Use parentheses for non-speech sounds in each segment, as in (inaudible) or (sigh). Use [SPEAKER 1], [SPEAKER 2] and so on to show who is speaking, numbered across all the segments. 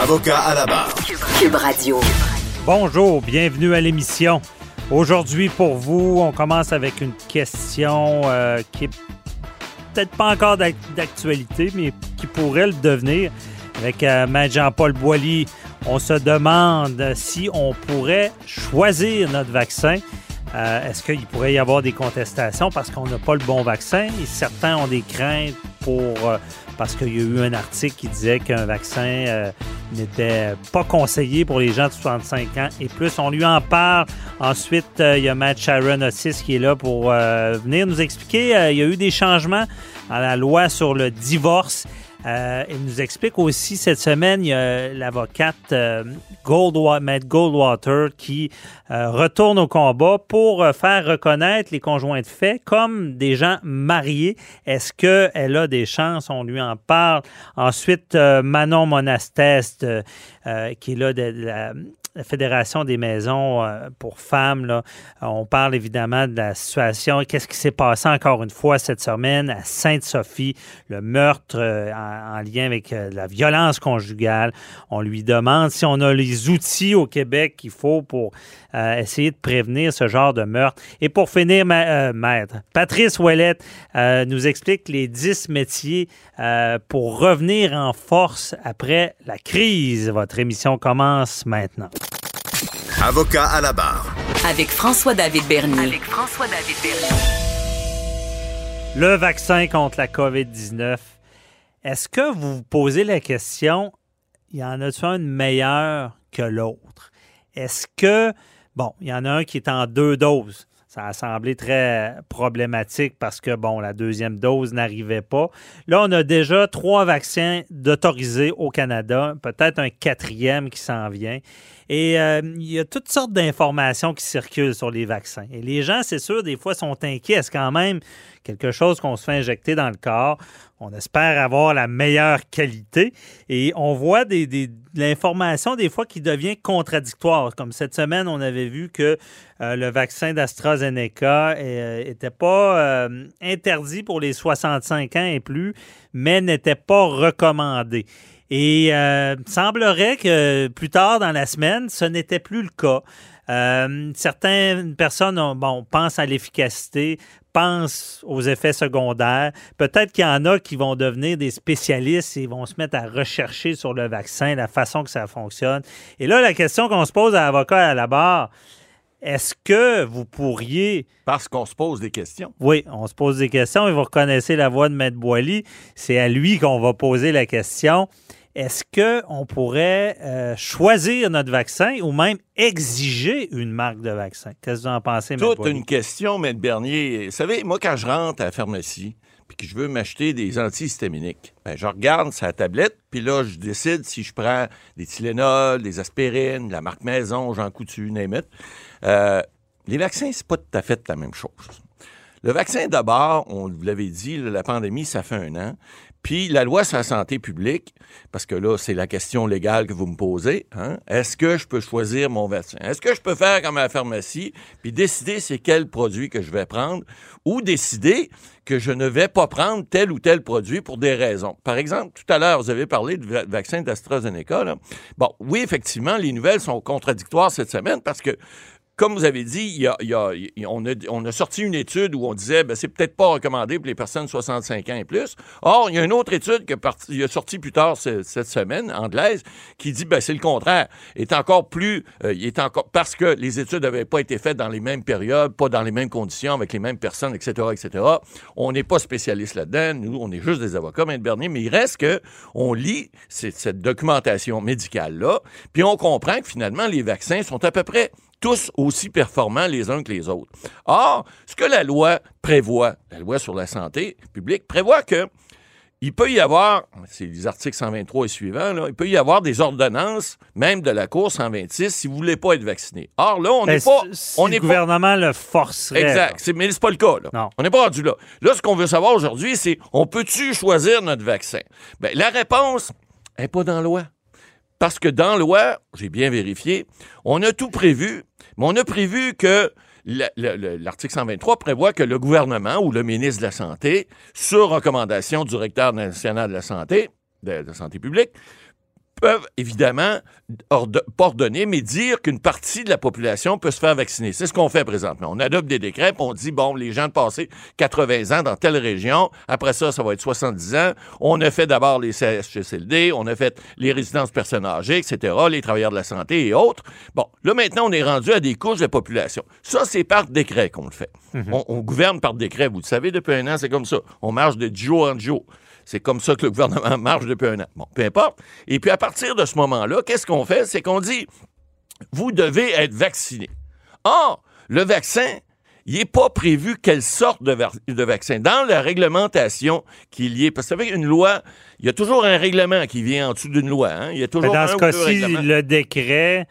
[SPEAKER 1] Avocat à la barre.
[SPEAKER 2] Cube Radio.
[SPEAKER 3] Bonjour, bienvenue à l'émission. Aujourd'hui, pour vous, on commence avec une question euh, qui est peut-être pas encore d'actualité, mais qui pourrait le devenir. Avec euh, Maître Jean-Paul Boilly, on se demande si on pourrait choisir notre vaccin. Euh, est-ce qu'il pourrait y avoir des contestations parce qu'on n'a pas le bon vaccin? Et certains ont des craintes pour euh, parce qu'il y a eu un article qui disait qu'un vaccin euh, n'était pas conseillé pour les gens de 65 ans et plus. On lui en parle. Ensuite, il y a Matt Sharon Otis qui est là pour venir nous expliquer. il y a eu des changements à la loi sur le divorce. Euh, il nous explique aussi cette semaine, il y a l'avocate euh, Matt Goldwater qui euh, retourne au combat pour euh, faire reconnaître les conjoints de fait comme des gens mariés. Est-ce qu'elle a des chances? On lui en parle. Ensuite, Manon Monasteste, qui est là de la la Fédération des maisons euh, pour femmes, on parle évidemment de la situation. Qu'est-ce qui s'est passé encore une fois cette semaine à Sainte-Sophie, le meurtre euh, en, lien avec euh, la violence conjugale. On lui demande si on a les outils au Québec qu'il faut pour essayer de prévenir ce genre de meurtre. Et pour finir, maître, Patrice Ouellette nous explique les 10 métiers pour revenir en force après la crise. Votre émission commence maintenant.
[SPEAKER 1] Avocat à la barre.
[SPEAKER 2] Avec François-David Bernier. Avec
[SPEAKER 3] François-David Bernier. Le vaccin contre la COVID-19. Est-ce que vous vous posez la question, y en a-t-il un meilleur que l'autre? Est-ce que, bon, il y en a un qui est en deux doses. Ça a semblé très problématique parce que, bon, la deuxième dose n'arrivait pas. Là, on a déjà trois vaccins d'autorisés au Canada, peut-être un quatrième qui s'en vient. Et euh, il y a toutes sortes d'informations qui circulent sur les vaccins. Et les gens, c'est sûr, des fois, sont inquiets. Est-ce quand même quelque chose qu'on se fait injecter dans le corps? On espère avoir la meilleure qualité. Et on voit des, de l'information, des fois, qui devient contradictoire. Comme cette semaine, on avait vu que euh, le vaccin d'AstraZeneca n'était euh, pas interdit pour les 65 ans et plus, mais n'était pas recommandé. Et euh, semblerait que plus tard dans la semaine, ce n'était plus le cas. Euh, certaines personnes bon, pensent à l'efficacité, pensent aux effets secondaires. Peut-être qu'il y en a qui vont devenir des spécialistes et vont se mettre à rechercher sur le vaccin, la façon que ça fonctionne. Et là, la question qu'on se pose à l'avocat à la barre, est-ce que vous pourriez...
[SPEAKER 4] Parce qu'on se pose des questions.
[SPEAKER 3] Oui, on se pose des questions et vous reconnaissez la voix de Maître Boily. C'est à lui qu'on va poser la question. Est-ce qu'on pourrait euh, choisir notre vaccin ou même exiger une marque de vaccin? Qu'est-ce que vous en pensez,
[SPEAKER 4] M. Toute une question, M. Bernier. Vous savez, moi, quand je rentre à la pharmacie, puis que je veux m'acheter des antihistaminiques, ben, je regarde sa tablette, puis là, je décide si je prends des Tylenol, des aspirines, la marque Maison, Jean Coutu, name it. Euh, les vaccins, c'est pas tout à fait la même chose. Le vaccin, d'abord, on vous l'avait dit, la pandémie, ça fait un an. Puis la loi sur la santé publique, parce que là, c'est la question légale que vous me posez, hein, est-ce que je peux choisir mon vaccin? Est-ce que je peux faire comme à la pharmacie, puis décider c'est quel produit que je vais prendre, ou décider que je ne vais pas prendre tel ou tel produit pour des raisons? Par exemple, tout à l'heure, vous avez parlé du vaccin d'AstraZeneca. Bon, oui, effectivement, les nouvelles sont contradictoires cette semaine parce que comme vous avez dit, on, a, sorti une étude où on disait ben, c'est peut-être pas recommandé pour les personnes de 65 ans et plus. Or, il y a une autre étude qui est, sortie plus tard cette semaine, anglaise, qui dit ben, c'est le contraire. Est encore plus, euh, est encore parce que les études n'avaient pas été faites dans les mêmes périodes, pas dans les mêmes conditions, avec les mêmes personnes, etc., etc. On n'est pas spécialiste là-dedans. Nous, on est juste des avocats, M. Bernier, mais il reste que on lit cette documentation médicale là, puis on comprend que finalement les vaccins sont à peu près tous aussi performants les uns que les autres. Or, ce que la loi prévoit, la loi sur la santé publique, prévoit que il peut y avoir, c'est les articles 123 et suivants, là, il peut y avoir des ordonnances, même de la Cour 126, si vous ne voulez pas être vacciné. Or, là, on n'est
[SPEAKER 3] Ben,
[SPEAKER 4] pas.
[SPEAKER 3] si
[SPEAKER 4] on
[SPEAKER 3] le
[SPEAKER 4] n'est pas
[SPEAKER 3] gouvernement le forcerait.
[SPEAKER 4] Exact. Mais c'est pas le cas. Là.
[SPEAKER 3] Non.
[SPEAKER 4] On n'est pas rendu là. Là, ce qu'on veut savoir aujourd'hui, c'est on peut-tu choisir notre vaccin? Ben, la réponse n'est pas dans la loi. Parce que dans la loi, j'ai bien vérifié, on a tout prévu, mais on a prévu que la- le- le- l'article 123 prévoit que le gouvernement ou le ministre de la Santé, sur recommandation du directeur national de la santé, de la santé publique, peuvent évidemment orde- pas ordonner, mais dire qu'une partie de la population peut se faire vacciner. C'est ce qu'on fait présentement. On adopte des décrets, puis on dit, bon, les gens de passé 80 ans dans telle région, après ça, ça va être 70 ans. On a fait d'abord les CHSLD, on a fait les résidences personnes âgées, etc., les travailleurs de la santé et autres. Bon, là, maintenant, on est rendu à des couches de population. Ça, c'est par décret qu'on le fait. on, on gouverne par décret. Vous le savez, depuis un an, c'est comme ça. On marche de jour en jour. C'est comme ça que le gouvernement (laughs) marche depuis un an. Bon, peu importe. Et puis à partir de ce moment-là, qu'est-ce qu'on fait? C'est qu'on dit, vous devez être vacciné. Or, le vaccin, il n'est pas prévu quelle sorte de, vaccin. Dans la réglementation qui est liée, parce que vous savez, une loi, il y a toujours un règlement qui vient en dessous d'une loi. hein. Il y a toujours
[SPEAKER 3] dans
[SPEAKER 4] un
[SPEAKER 3] ce
[SPEAKER 4] ou deux
[SPEAKER 3] cas-ci, le décret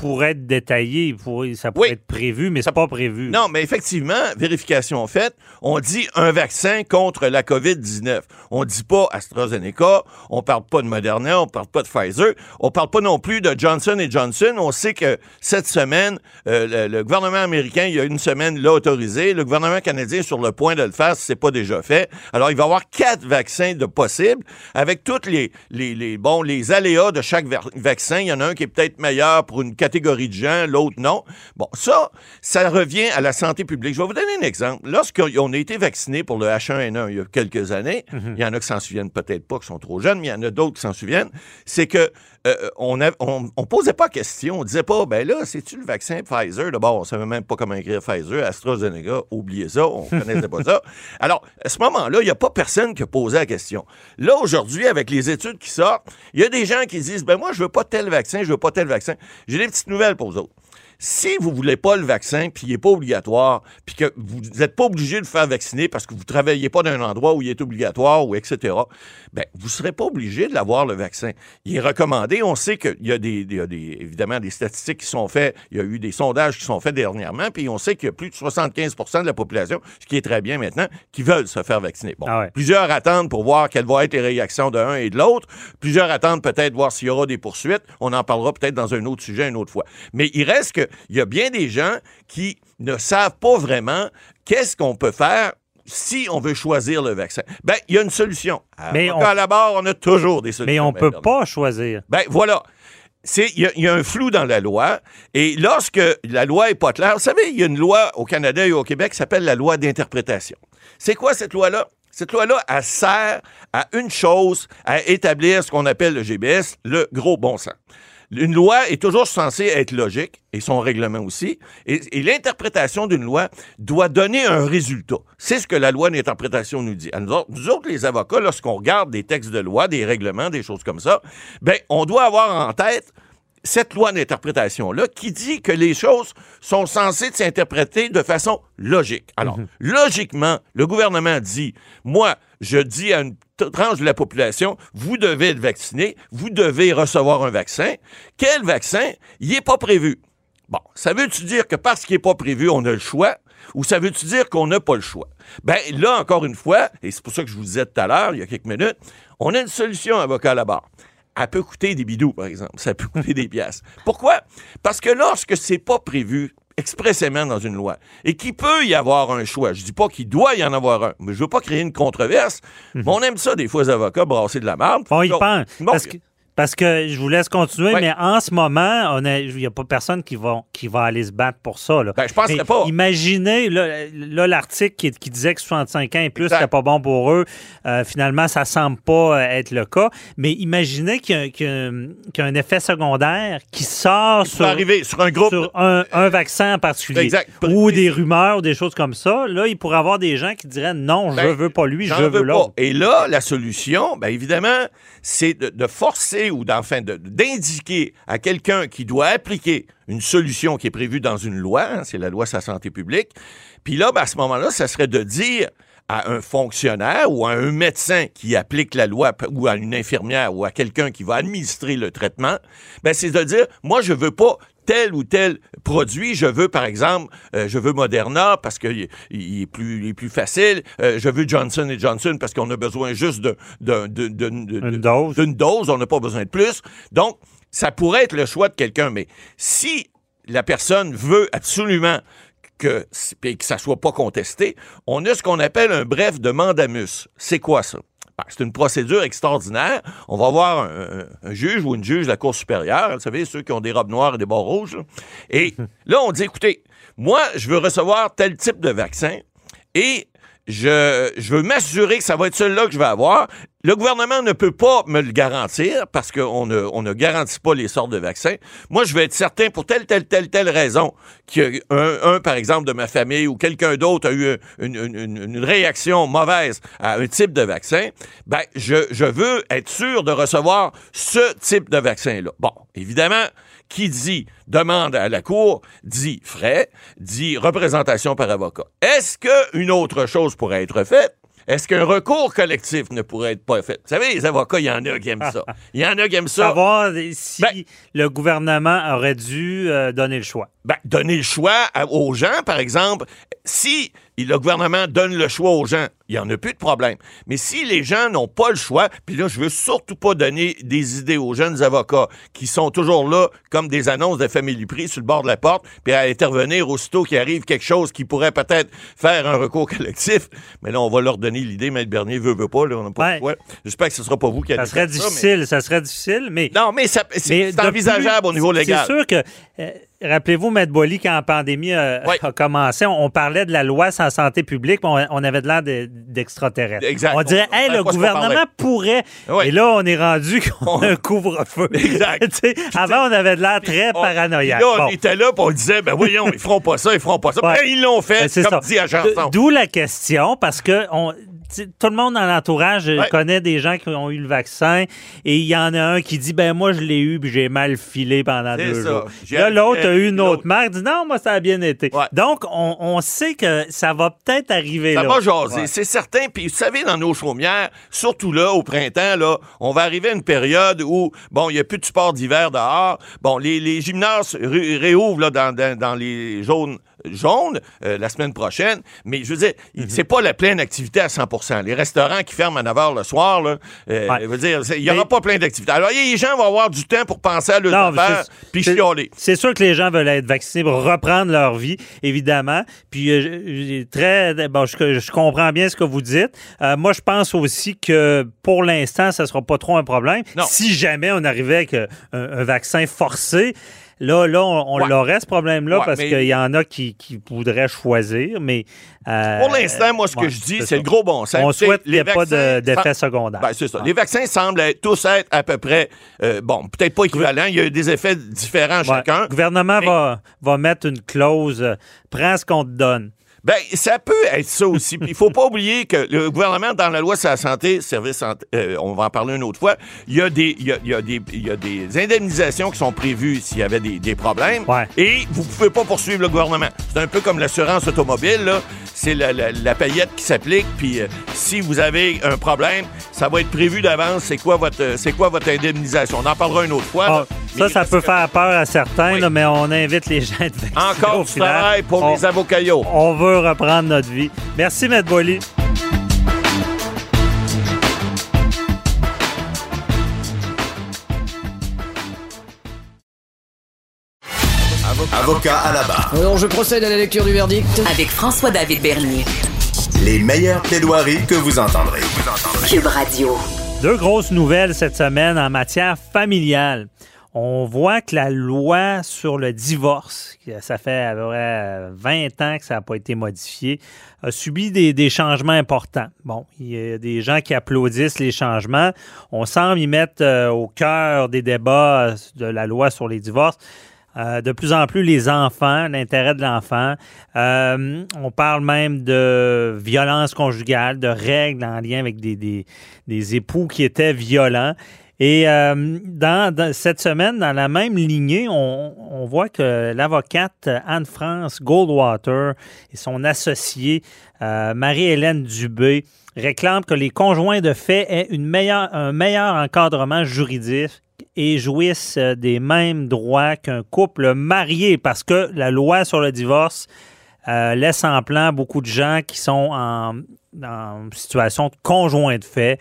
[SPEAKER 3] pourrait être détaillé, pourrait- ça pourrait
[SPEAKER 4] Oui.
[SPEAKER 3] être prévu, mais c'est pas prévu.
[SPEAKER 4] Non, mais effectivement, vérification faite, on dit un vaccin contre la COVID-19. On dit pas AstraZeneca, on parle pas de Moderna, on parle pas de Pfizer, on parle pas non plus de Johnson Johnson. On sait que cette semaine, euh, le, le gouvernement américain, il y a une semaine, l'a autorisé. Le gouvernement canadien est sur le point de le faire si c'est pas déjà fait. Alors, il va y avoir quatre vaccins de possibles avec toutes les, les, les, bon, les aléas de chaque vaccin. Il y en a un qui est peut-être meilleur pour une catégorie de gens, l'autre non. Bon, ça, ça revient à la santé publique. Je vais vous donner un exemple. Lorsqu'on a été vacciné pour le H1N1 il y a quelques années, il y en a qui s'en souviennent peut-être pas, qui sont trop jeunes, mais il y en a d'autres qui s'en souviennent, c'est que euh, on, a- on, on posait pas question. On disait pas, ben là, c'est-tu le vaccin Pfizer? D'abord, on savait même pas comment écrire Pfizer, AstraZeneca, oubliez ça, on connaissait pas ça. (laughs) Alors, à ce moment-là, il n'y a pas personne qui a posé la question. Là, aujourd'hui, avec les études qui sortent, il y a des gens qui disent, ben moi, je veux pas tel vaccin, je veux pas tel vaccin. J'ai des petites nouvelles pour vous autres. Si vous voulez pas le vaccin, puis il n'est pas obligatoire, puis que vous n'êtes pas obligé de faire vacciner parce que vous travaillez pas dans un endroit où il est obligatoire ou etc., ben vous serez pas obligé de l'avoir le vaccin. Il est recommandé. On sait qu'il y a des, il y a des- évidemment des statistiques qui sont faites. Il y a eu des sondages qui sont faits dernièrement, puis on sait qu'il y a plus de 75% de la population, ce qui est très bien maintenant, qui veulent se faire vacciner. Bon,
[SPEAKER 3] Ah ouais.
[SPEAKER 4] plusieurs attendent pour voir quelles vont être les réactions de un et de l'autre. Plusieurs attendent peut-être voir s'il y aura des poursuites. On en parlera peut-être dans un autre sujet une autre fois. Mais il reste qu'il y a bien des gens qui ne savent pas vraiment qu'est-ce qu'on peut faire si on veut choisir le vaccin. Ben, il y a une solution. À,
[SPEAKER 3] Mais on-
[SPEAKER 4] à la barre, on a toujours des solutions.
[SPEAKER 3] mais on
[SPEAKER 4] Ben,
[SPEAKER 3] peut pas choisir.
[SPEAKER 4] Ben voilà. C'est- Il y, a- il y a un flou dans la loi. Et lorsque la loi est pas claire, vous savez, il y a une loi au Canada et au Québec qui s'appelle la loi d'interprétation. C'est quoi cette loi-là? Cette loi-là, elle sert à une chose, à établir ce qu'on appelle le GBS, le gros bon sens. Une loi est toujours censée être logique, et son règlement aussi, et, et l'interprétation d'une loi doit donner un résultat. C'est ce que la loi d'interprétation nous dit. À Nous autres, nous autres, les avocats, lorsqu'on regarde des textes de loi, des règlements, des choses comme ça, ben, on doit avoir en tête cette loi d'interprétation-là qui dit que les choses sont censées s'interpréter de façon logique. Alors, logiquement, le gouvernement dit, moi, je dis à une tranche de la population, vous devez être vacciné, vous devez recevoir un vaccin. Quel vaccin? Il n'est pas prévu. Bon, ça veut-tu dire que parce qu'il n'est pas prévu, on a le choix? Ou ça veut-tu dire qu'on n'a pas le choix? Ben là, encore une fois, et c'est pour ça que je vous disais tout à l'heure, il y a quelques minutes, on a une solution, avocat à la barre. Elle peut coûter des bidous, par exemple. Ça peut coûter des pièces. Pourquoi? Parce que lorsque c'est pas prévu expressément dans une loi et qu'il peut y avoir un choix, je dis pas qu'il doit y en avoir un, mais je veux pas créer une controverse, mais on aime ça des fois, les avocats, brasser de la merde.
[SPEAKER 3] On y pense.
[SPEAKER 4] bon,
[SPEAKER 3] Parce que, parce que je vous laisse continuer, mais en ce moment, il n'y a pas personne qui va, qui va aller se battre pour ça. Là.
[SPEAKER 4] Ben, je penserais
[SPEAKER 3] Mais
[SPEAKER 4] pas.
[SPEAKER 3] Imaginez, là, l'article qui, qui disait que 65 ans et plus, c'était pas bon pour eux. Euh, finalement, ça semble pas euh, être le cas. Mais imaginez qu'il y, a- qu'il y a un- qu'il y a un effet secondaire qui sort sur,
[SPEAKER 4] peut arriver sur un groupe.
[SPEAKER 3] sur un, un vaccin en particulier.
[SPEAKER 4] Exact.
[SPEAKER 3] Ou des rumeurs, des choses comme ça. Là, il pourrait y avoir des gens qui diraient non, je
[SPEAKER 4] Ben,
[SPEAKER 3] veux pas lui, je veux
[SPEAKER 4] veux
[SPEAKER 3] l'autre.
[SPEAKER 4] Et là, la solution, bien évidemment, c'est de, de forcer ou d'enfin de- d'indiquer à quelqu'un qui doit appliquer une solution qui est prévue dans une loi, hein, c'est la loi sur la santé publique. Puis là, ben, à ce moment-là, ça serait de dire à un fonctionnaire ou à un médecin qui applique la loi ou à une infirmière ou à quelqu'un qui va administrer le traitement, ben c'est de dire moi je veux pas tel ou tel produit. Je veux, par exemple, euh, je veux Moderna parce qu'il il est, plus, il est plus facile. Euh, je veux Johnson Johnson parce qu'on a besoin juste de, de, de- de- de-
[SPEAKER 3] Une dose.
[SPEAKER 4] d'une dose. On n'a pas besoin de plus. Donc, ça pourrait être le choix de quelqu'un. Mais si la personne veut absolument que, puis que ça soit pas contesté, on a ce qu'on appelle un bref de mandamus. C'est quoi ça? Ben, c'est une procédure extraordinaire. On va voir un, un- un juge ou une juge de la Cour supérieure, vous savez, ceux qui ont des robes noires et des bords rouges. là. Et (laughs) là, on dit, écoutez, moi, je veux recevoir tel type de vaccin et je, je veux m'assurer que ça va être celui-là que je vais avoir. Le gouvernement ne peut pas me le garantir parce qu'on ne, on ne garantit pas les sortes de vaccins. Moi, je veux être certain pour telle, telle, telle, telle raison qu'un, un, par exemple, de ma famille ou quelqu'un d'autre a eu une, une- une- une réaction mauvaise à un type de vaccin. Ben, je, je veux être sûr de recevoir ce type de vaccin-là. Bon, évidemment, qui dit demande à la Cour dit frais, dit représentation par avocat. Est-ce qu'une autre chose pourrait être faite? Est-ce qu'un recours collectif ne pourrait être pas fait? Vous savez, les avocats, il y en a qui aiment ça. (laughs) Il y en a qui aiment ça.
[SPEAKER 3] Savoir si
[SPEAKER 4] Ben-
[SPEAKER 3] le gouvernement aurait dû euh, donner le choix.
[SPEAKER 4] Ben, donner le choix à- aux gens, par exemple. Si le gouvernement donne le choix aux gens, il n'y en a plus de problème. Mais si les gens n'ont pas le choix, puis là, je veux surtout pas donner des idées aux jeunes avocats qui sont toujours là comme des annonces de famille prix sur le bord de la porte, puis à intervenir aussitôt qu'il arrive quelque chose qui pourrait peut-être faire un recours collectif. Mais là, on va leur donner l'idée, Maître Bernier veut, veut pas, là, on n'a pas
[SPEAKER 3] Ouais.
[SPEAKER 4] le choix. J'espère que ce sera pas vous qui allez
[SPEAKER 3] Ça serait
[SPEAKER 4] faire ça, mais-
[SPEAKER 3] difficile, ça serait difficile, mais...
[SPEAKER 4] Non, mais ça- c'est
[SPEAKER 3] mais
[SPEAKER 4] c'est
[SPEAKER 3] de
[SPEAKER 4] envisageable
[SPEAKER 3] plus,
[SPEAKER 4] au niveau légal.
[SPEAKER 3] C'est sûr que, rappelez-vous, Maître Boily, quand la pandémie euh,
[SPEAKER 4] Oui.
[SPEAKER 3] a commencé, on, on parlait de la loi la santé publique, mais on, on avait de l'air de- d'extraterrestres.
[SPEAKER 4] Exact.
[SPEAKER 3] On dirait,
[SPEAKER 4] On-
[SPEAKER 3] hey,
[SPEAKER 4] on
[SPEAKER 3] le gouvernement pourrait.
[SPEAKER 4] Oui.
[SPEAKER 3] Et là, on est rendu qu'on
[SPEAKER 4] On-
[SPEAKER 3] a un couvre-feu. (laughs) (laughs)
[SPEAKER 4] Exact.
[SPEAKER 3] Avant, on avait de l'air très paranoïaque.
[SPEAKER 4] Puis Là, on
[SPEAKER 3] Bon.
[SPEAKER 4] était là, puis on disait, ben voyons, ils feront pas ça, ils feront pas ça.
[SPEAKER 3] Ouais.
[SPEAKER 4] Ben, ils l'ont fait,
[SPEAKER 3] Ben, c'est
[SPEAKER 4] comme
[SPEAKER 3] ça.
[SPEAKER 4] dit à.
[SPEAKER 3] D'où la question, parce que on, tout le monde dans l'entourage euh,
[SPEAKER 4] Ouais.
[SPEAKER 3] connaît des gens qui ont eu le vaccin et il y en a un qui dit ben moi je l'ai eu puis j'ai mal filé pendant deux
[SPEAKER 4] ça.
[SPEAKER 3] jours. Là l'autre a eu une autre marque dit non moi ça a bien été.
[SPEAKER 4] Ouais.
[SPEAKER 3] Donc on, on sait que ça va peut-être arriver
[SPEAKER 4] Ça
[SPEAKER 3] là.
[SPEAKER 4] va jaser,
[SPEAKER 3] Ouais.
[SPEAKER 4] c'est certain. Puis vous savez, dans nos chaumières, surtout là, au printemps, là, on va arriver à une période où, bon, il n'y a plus de sport d'hiver dehors. Bon, les, les gymnases ré- réouvrent là, dans, dans, dans les jaunes jaunes euh, la semaine prochaine. Mais je veux dire,
[SPEAKER 3] Mhm.
[SPEAKER 4] c'est pas la pleine activité à 100% Les restaurants qui ferment à 9 h le soir, là, euh,
[SPEAKER 3] Ouais.
[SPEAKER 4] je veux dire, il n'y aura
[SPEAKER 3] Mais-
[SPEAKER 4] pas plein d'activités. Alors, les gens vont avoir du temps pour penser à leurs affaires, puis chialer.
[SPEAKER 3] C'est sûr que les gens veulent être vaccinés pour reprendre leur vie, évidemment. Puis euh, très, bon, je, je comprends bien ce que vous dites. Moi, je pense aussi que pour l'instant, ça sera pas trop un problème.
[SPEAKER 4] Non.
[SPEAKER 3] Si jamais on arrivait avec un, un vaccin forcé. Là, là, on, on
[SPEAKER 4] Ouais.
[SPEAKER 3] l'aurait, ce problème-là,
[SPEAKER 4] Ouais,
[SPEAKER 3] parce
[SPEAKER 4] mais-
[SPEAKER 3] qu'il y en a qui, qui voudraient choisir, mais... euh,
[SPEAKER 4] Pour l'instant, moi, ce que je dis,
[SPEAKER 3] c'est
[SPEAKER 4] le gros bon sens.
[SPEAKER 3] On souhaite qu'il n'y ait pas d'effet
[SPEAKER 4] sem-
[SPEAKER 3] secondaire.
[SPEAKER 4] Ben, c'est ça. Les vaccins semblent être- tous être à peu près, euh, bon, peut-être pas équivalents. Il y a eu des effets différents chacun.
[SPEAKER 3] Le gouvernement
[SPEAKER 4] Mais-
[SPEAKER 3] va, va mettre une clause, euh, prends ce qu'on te donne.
[SPEAKER 4] Ben, ça peut être ça aussi. Puis il faut pas oublier que le gouvernement, dans la loi sur la santé, service santé, euh, on va en parler une autre fois, il y a des, il y a, il y a des, il y a des indemnisations qui sont prévues s'il y avait des, des problèmes.
[SPEAKER 3] Ouais.
[SPEAKER 4] Et vous pouvez pas poursuivre le gouvernement. C'est un peu comme l'assurance automobile, là. C'est la, la, la paillette qui s'applique. Puis euh, si vous avez un problème, ça va être prévu d'avance. C'est quoi votre, euh, c'est quoi votre indemnisation? On en parlera une autre fois.
[SPEAKER 3] Ah, ça, ça peut
[SPEAKER 4] que
[SPEAKER 3] faire peur à certains,
[SPEAKER 4] Oui.
[SPEAKER 3] là, mais on invite les gens à être vaccinés
[SPEAKER 4] Encore
[SPEAKER 3] au
[SPEAKER 4] du
[SPEAKER 3] final.
[SPEAKER 4] travail pour
[SPEAKER 3] on,
[SPEAKER 4] les avocayos.
[SPEAKER 3] on veut reprendre notre vie. Merci, M. Bolly.
[SPEAKER 1] Avocat à la barre.
[SPEAKER 5] Alors je procède à la lecture du verdict.
[SPEAKER 2] Avec François-David Bernier.
[SPEAKER 1] Les meilleures plaidoiries que vous entendrez.
[SPEAKER 2] Cube Radio.
[SPEAKER 3] Deux grosses nouvelles cette semaine en matière familiale. On voit que la loi sur le divorce, ça fait à peu près 20 ans que ça n'a pas été modifié, a subi des, changements importants. Bon, il y a des gens qui applaudissent les changements. On semble y mettre euh, au cœur des débats de la loi sur les divorces euh, de plus en plus les enfants, l'intérêt de l'enfant. Euh, on parle même de violence conjugale, de règles en lien avec des époux qui étaient violents. Et euh, dans, cette semaine, dans la même lignée, on, voit que l'avocate Anne-France Goldwater et son associée Marie-Hélène Dubé réclament que les conjoints de fait aient un meilleur encadrement juridique et jouissent des mêmes droits qu'un couple marié parce que la loi sur le divorce laisse en plan beaucoup de gens qui sont en, en situation de conjoint de fait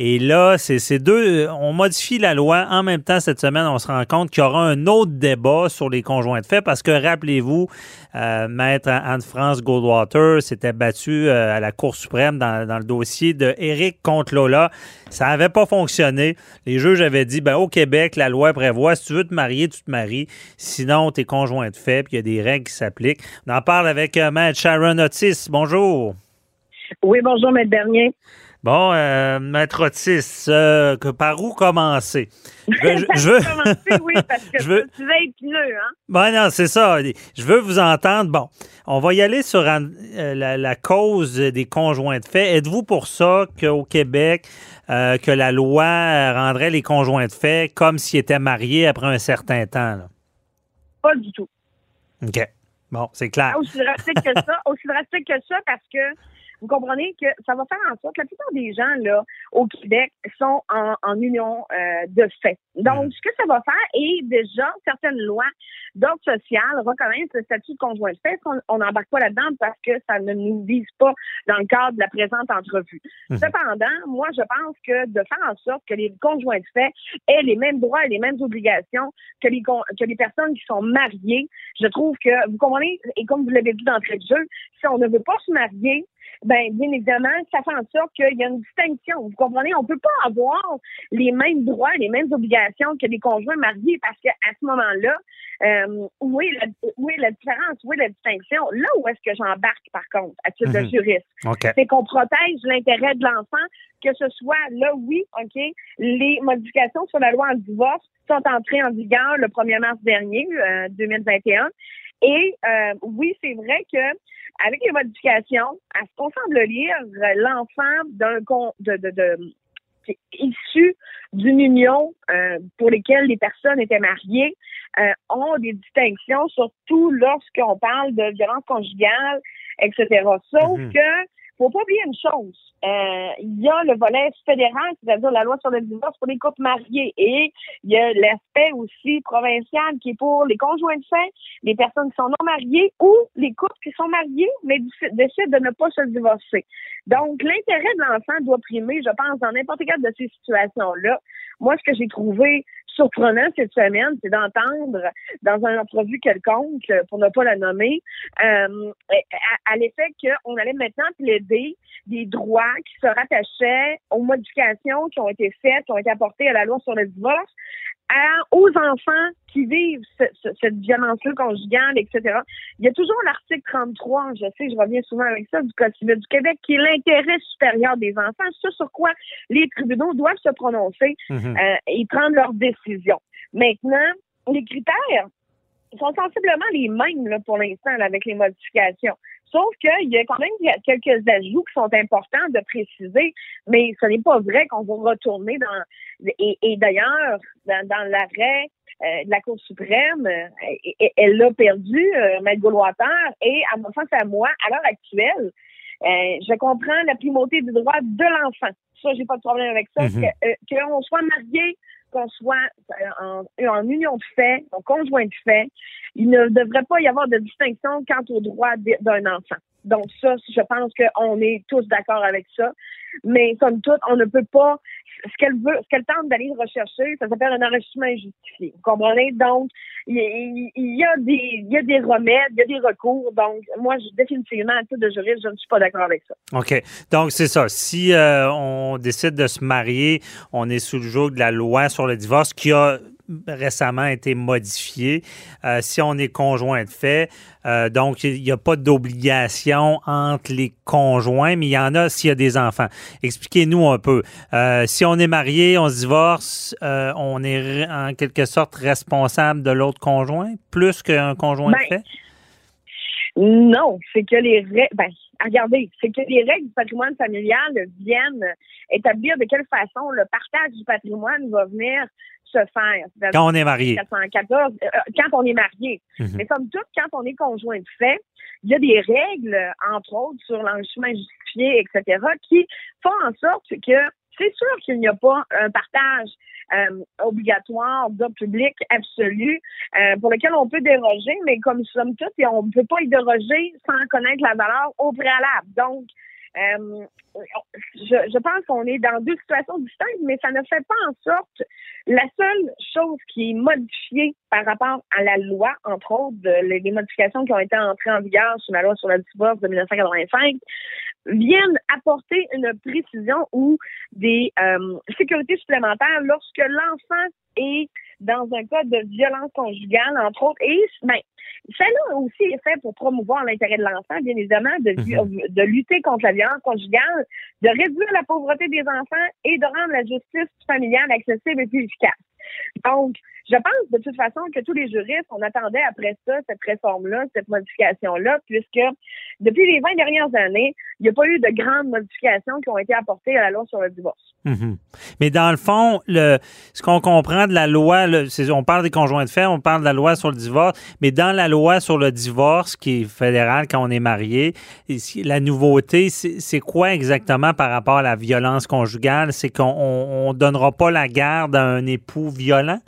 [SPEAKER 3] et là, c'est deux. On modifie la loi. En même temps, cette semaine, on se rend compte qu'il y aura un autre débat sur les conjoints de fait parce que, rappelez-vous, euh, Maître Anne-France Goldwater s'était battu euh, à la Cour suprême dans, le dossier de contre Lola. Ça n'avait pas fonctionné. Les juges avaient dit ben, au Québec, la loi prévoit si tu veux te marier, tu te maries. Sinon, tu es conjoint de fait, puis il y a des règles qui s'appliquent. On en parle avec euh, Maître Sharon Otis. Bonjour.
[SPEAKER 6] Oui, bonjour, Maître Bernier.
[SPEAKER 3] Bon, euh, Maître Otis, euh, que, par où commencer? Je veux. (laughs)
[SPEAKER 6] commencer, oui, parce (laughs) que je veux... tu vas épineux, hein?
[SPEAKER 3] Ben non, c'est ça. Je veux vous entendre. Bon, on va y aller sur euh, la, cause des conjoints de fait. Êtes-vous pour ça qu'au Québec, euh, que la loi rendrait les conjoints de fait comme s'ils étaient mariés après un certain temps? Là?
[SPEAKER 6] Pas du tout.
[SPEAKER 3] OK. Bon, c'est clair.
[SPEAKER 6] Aussi drastique que ça. (laughs) Aussi drastique que ça parce que vous comprenez que ça va faire en sorte que la plupart des gens là au Québec sont en, union euh, de fait. Donc, mm. ce que ça va faire, et déjà, certaines lois d'ordre social reconnaissent le statut de conjoint de fait. On n'embarque pas là-dedans parce que ça ne nous vise pas dans le cadre de la présente entrevue? Mm. Cependant, moi, je pense que de faire en sorte que les conjoints de fait aient les mêmes droits et les mêmes obligations que les, que les personnes qui sont mariées, je trouve que, vous comprenez, et comme vous l'avez dit d'entrée de jeu, si on ne veut pas se marier, ben bien évidemment, ça fait en sorte qu'il y a une distinction. Vous comprenez? On peut pas avoir les mêmes droits, les mêmes obligations que les conjoints mariés parce qu'à ce moment-là, euh, où, est la, où est la différence, où est la distinction? Là où est-ce que j'embarque, par contre, à titre de mhm. juriste? C'est qu'on protège l'intérêt de l'enfant, que ce soit là, oui, OK, les modifications sur la loi en divorce sont entrées en vigueur le 1er mars dernier, 2021. Et euh, oui, c'est vrai que avec les modifications, à ce qu'on semble lire, l'enfant d'un de, de, de, issu d'une union euh, pour lesquelles les personnes étaient mariées euh, ont des distinctions, surtout lorsqu'on parle de violence conjugale, etc. Sauf mhm. que faut pas oublier une chose. Euh, il y a le volet fédéral, c'est-à-dire la loi sur le divorce pour les couples mariés, et il y a l'aspect aussi provincial qui est pour les conjoints de les personnes qui sont non mariées ou les couples qui sont mariés mais décident de ne pas se divorcer. Donc, l'intérêt de l'enfant doit primer, je pense, dans n'importe quelle de ces situations-là. Moi, ce que j'ai trouvé surprenant cette semaine, c'est d'entendre dans une entrevue quelconque, pour ne pas la nommer, euh, à, l'effet qu'on allait maintenant plaider des droits qui se rattachaient aux modifications qui ont été faites, qui ont été apportées à la loi sur le divorce, aux enfants qui vivent cette violence-là conjugale, etc. Il y a toujours l'article 33, je sais, je reviens souvent avec ça, du Code civil du Québec, qui est l'intérêt supérieur des enfants, ce sur quoi les tribunaux doivent se prononcer mhm. euh, et prendre leurs décisions. Maintenant, les critères sont sensiblement les mêmes là, pour l'instant avec les modifications. Sauf qu'il y a quand même quelques ajouts qui sont importants de préciser, mais ce n'est pas vrai qu'on va retourner dans... Et, d'ailleurs, dans, l'arrêt euh, de la Cour suprême, euh, elle l'a perdu, euh, Maître et à mon sens, à moi, à l'heure actuelle, euh, je comprends la primauté du droit de l'enfant. Ça, j'ai pas de problème avec ça. Mm-hmm. Qu'on soit marié, qu'on soit en, en, union de fait, en conjoint de fait, il ne devrait pas y avoir de distinction quant au droit d'un enfant. Donc ça, je pense qu'on est tous d'accord avec ça. Mais comme toute, on ne peut pas. Ce qu'elle veut, ce qu'elle tente d'aller rechercher, ça s'appelle un enrichissement injustifié. Vous comprenez? Donc, il y, a des, remèdes, il y a des recours. Donc, moi, définitivement, à titre de juriste, je ne suis pas d'accord avec ça.
[SPEAKER 3] OK. Donc, c'est ça. Si euh, on décide de se marier, on est sous le joug de la loi sur le divorce qui a récemment été modifié. Euh, si on est conjoint de fait, euh, donc il n'y a pas d'obligation entre les conjoints, mais il y en a s'il y a des enfants. Expliquez-nous un peu. Euh, si on est marié, on se divorce, on est en quelque sorte responsable de l'autre conjoint, plus qu'un conjoint de ben, fait?
[SPEAKER 6] Non, c'est que les ben, regardez, c'est que les règles du patrimoine familial viennent établir de quelle façon le partage du patrimoine va venir se faire.
[SPEAKER 3] Quand on est marié.
[SPEAKER 6] 414, euh, quand on est marié.
[SPEAKER 3] Mhm.
[SPEAKER 6] Mais comme tout, quand on est conjoint de fait, il y a des règles, entre autres, sur l'enrichissement etc., qui font en sorte que c'est sûr qu'il n'y a pas un partage euh, obligatoire de public absolu euh, pour lequel on peut déroger, mais comme somme toute, on ne peut pas y déroger sans connaître la valeur au préalable. Donc, euh, je, pense qu'on est dans deux situations distinctes, mais ça ne fait pas en sorte la seule chose qui est modifiée par rapport à la loi, entre autres, les modifications qui ont été entrées en vigueur sur la loi sur le divorce de 1985, viennent apporter une précision ou des euh, sécurités supplémentaires lorsque l'enfant est dans un cas de violence conjugale, entre autres, et ben, celle-là aussi est fait pour promouvoir l'intérêt de l'enfant, bien évidemment, de, de lutter contre la violence conjugale, de réduire la pauvreté des enfants et de rendre la justice familiale accessible et plus efficace. Donc, je pense de toute façon que tous les juristes, on attendait après ça, cette réforme-là, cette modification-là, puisque depuis les 20 dernières années, il n'y a pas eu de grandes modifications qui ont été apportées à la loi sur le divorce.
[SPEAKER 3] Mhm. Mais dans le fond, ce qu'on comprend de la loi, on parle des conjoints de fait, on parle de la loi sur le divorce, mais dans la loi sur le divorce, qui est fédérale quand on est marié, la nouveauté, c'est quoi exactement par rapport à la violence conjugale? C'est qu'on ne donnera pas la garde à un époux violent?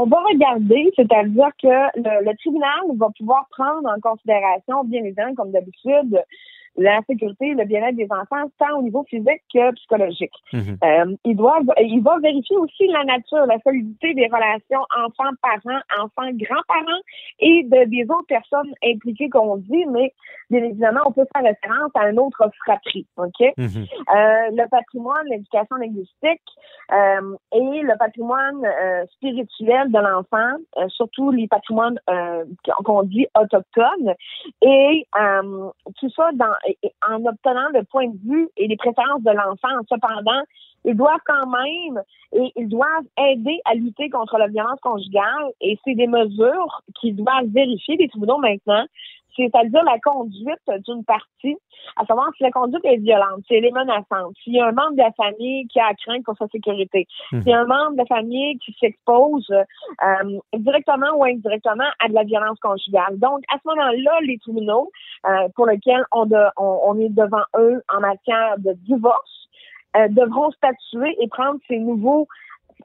[SPEAKER 6] On va regarder, c'est-à-dire que le, tribunal va pouvoir prendre en considération, bien évidemment, comme d'habitude, la sécurité, le bien-être des enfants, tant au niveau physique que psychologique.
[SPEAKER 3] Mhm.
[SPEAKER 6] Euh, il doit, il va vérifier aussi la nature, la solidité des relations enfants-parents, enfants-grands-parents et de, des autres personnes impliquées qu'on dit, mais bien évidemment, on peut faire référence à un autre fratrie, OK?
[SPEAKER 3] Mhm.
[SPEAKER 6] Euh, le patrimoine, l'éducation linguistique euh, et le patrimoine euh, spirituel de l'enfant, surtout les patrimoines qu'on dit autochtones, et tout ça dans, en obtenant le point de vue et les préférences de l'enfant. Cependant, ils doivent quand même et ils doivent aider à lutter contre la violence conjugale et c'est des mesures qui doivent vérifier les tribunaux maintenant, c'est-à-dire la conduite d'une partie, à savoir si la conduite est violente, si elle est menaçante, s'il y a un membre de la famille qui a à craindre pour sa sécurité,
[SPEAKER 3] Mhm.
[SPEAKER 6] s'il y a un membre de la famille qui s'expose euh, directement ou indirectement à de la violence conjugale. Donc, à ce moment-là, les tribunaux euh, pour lesquels on, de- on, on est devant eux en matière de divorce euh, devront statuer et prendre ces nouveaux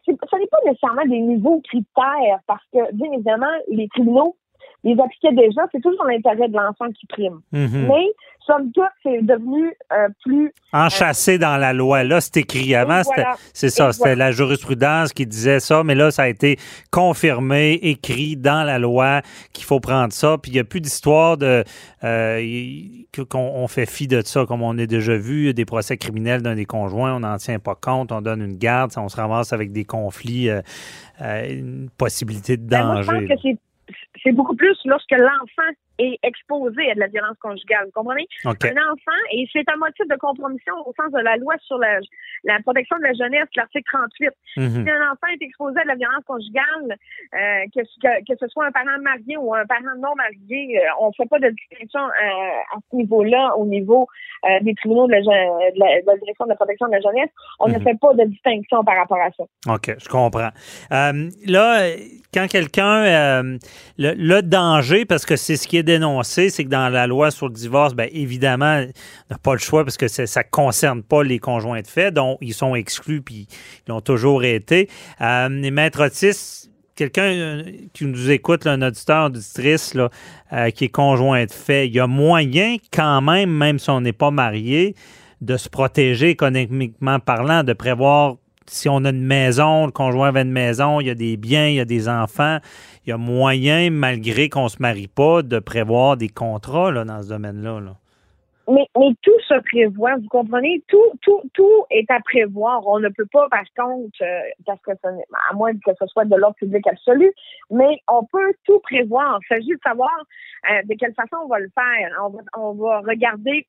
[SPEAKER 6] c'est- ce n'est pas nécessairement des nouveaux critères parce que, bien évidemment, les tribunaux les appliquaient déjà. C'est toujours l'intérêt de l'enfant qui prime.
[SPEAKER 3] Mhm.
[SPEAKER 6] Mais, somme toute, c'est devenu euh, plus...
[SPEAKER 3] Enchâssé dans la loi. Là, c'est écrit. Avant,
[SPEAKER 6] voilà.
[SPEAKER 3] c'est ça, c'était
[SPEAKER 6] voilà.
[SPEAKER 3] la jurisprudence qui disait ça, mais là, ça a été confirmé, écrit dans la loi qu'il faut prendre ça. Puis il n'y a plus d'histoire de euh, qu'on on fait fi de ça, comme on a déjà vu, des procès criminels d'un des conjoints, on n'en tient pas compte, on donne une garde, on se ramasse avec des conflits, euh, euh, une possibilité de
[SPEAKER 6] Ben, moi, je
[SPEAKER 3] danger.
[SPEAKER 6] pense que c'est beaucoup plus lorsque l'enfant est exposé à de la violence conjugale. Vous comprenez?
[SPEAKER 3] OK.
[SPEAKER 6] Un enfant, et c'est un motif de compromission au sens de la loi sur la, la protection de la jeunesse, l'article 38.
[SPEAKER 3] Mhm.
[SPEAKER 6] Si un enfant est exposé à de la violence conjugale, euh, que, que, que ce soit un parent marié ou un parent non marié, euh, on ne fait pas de distinction euh, à ce niveau-là, au niveau des tribunaux de la, je- de, la, de la direction de la protection de la jeunesse. On ne
[SPEAKER 3] Mhm.
[SPEAKER 6] fait pas de distinction par rapport à ça.
[SPEAKER 3] OK, je comprends. Là, quand quelqu'un, le, le danger, parce que c'est ce qui est dénoncé, c'est que dans la loi sur le divorce, bien évidemment, on n'a pas le choix parce que ça ne concerne pas les conjoints de fait, donc ils sont exclus puis ils l'ont toujours été. Euh, les maîtres Otis, quelqu'un euh, qui nous écoute, un auditeur, auditrice, là, euh, qui est conjoint de fait, il y a moyen quand même, même si on n'est pas marié, de se protéger économiquement parlant, de prévoir si on a une maison, le conjoint avait une maison, il y a des biens, il y a des enfants, il y a moyen, malgré qu'on ne se marie pas, de prévoir des contrats là, dans ce domaine-là. là?
[SPEAKER 6] Mais, mais tout se prévoit, vous comprenez? Tout, tout, tout est à prévoir. On ne peut pas, par contre, euh, parce que ce à moins que ce soit de l'ordre public absolu, mais on peut tout prévoir. Il s'agit de savoir euh, de quelle façon on va le faire. On va, on va regarder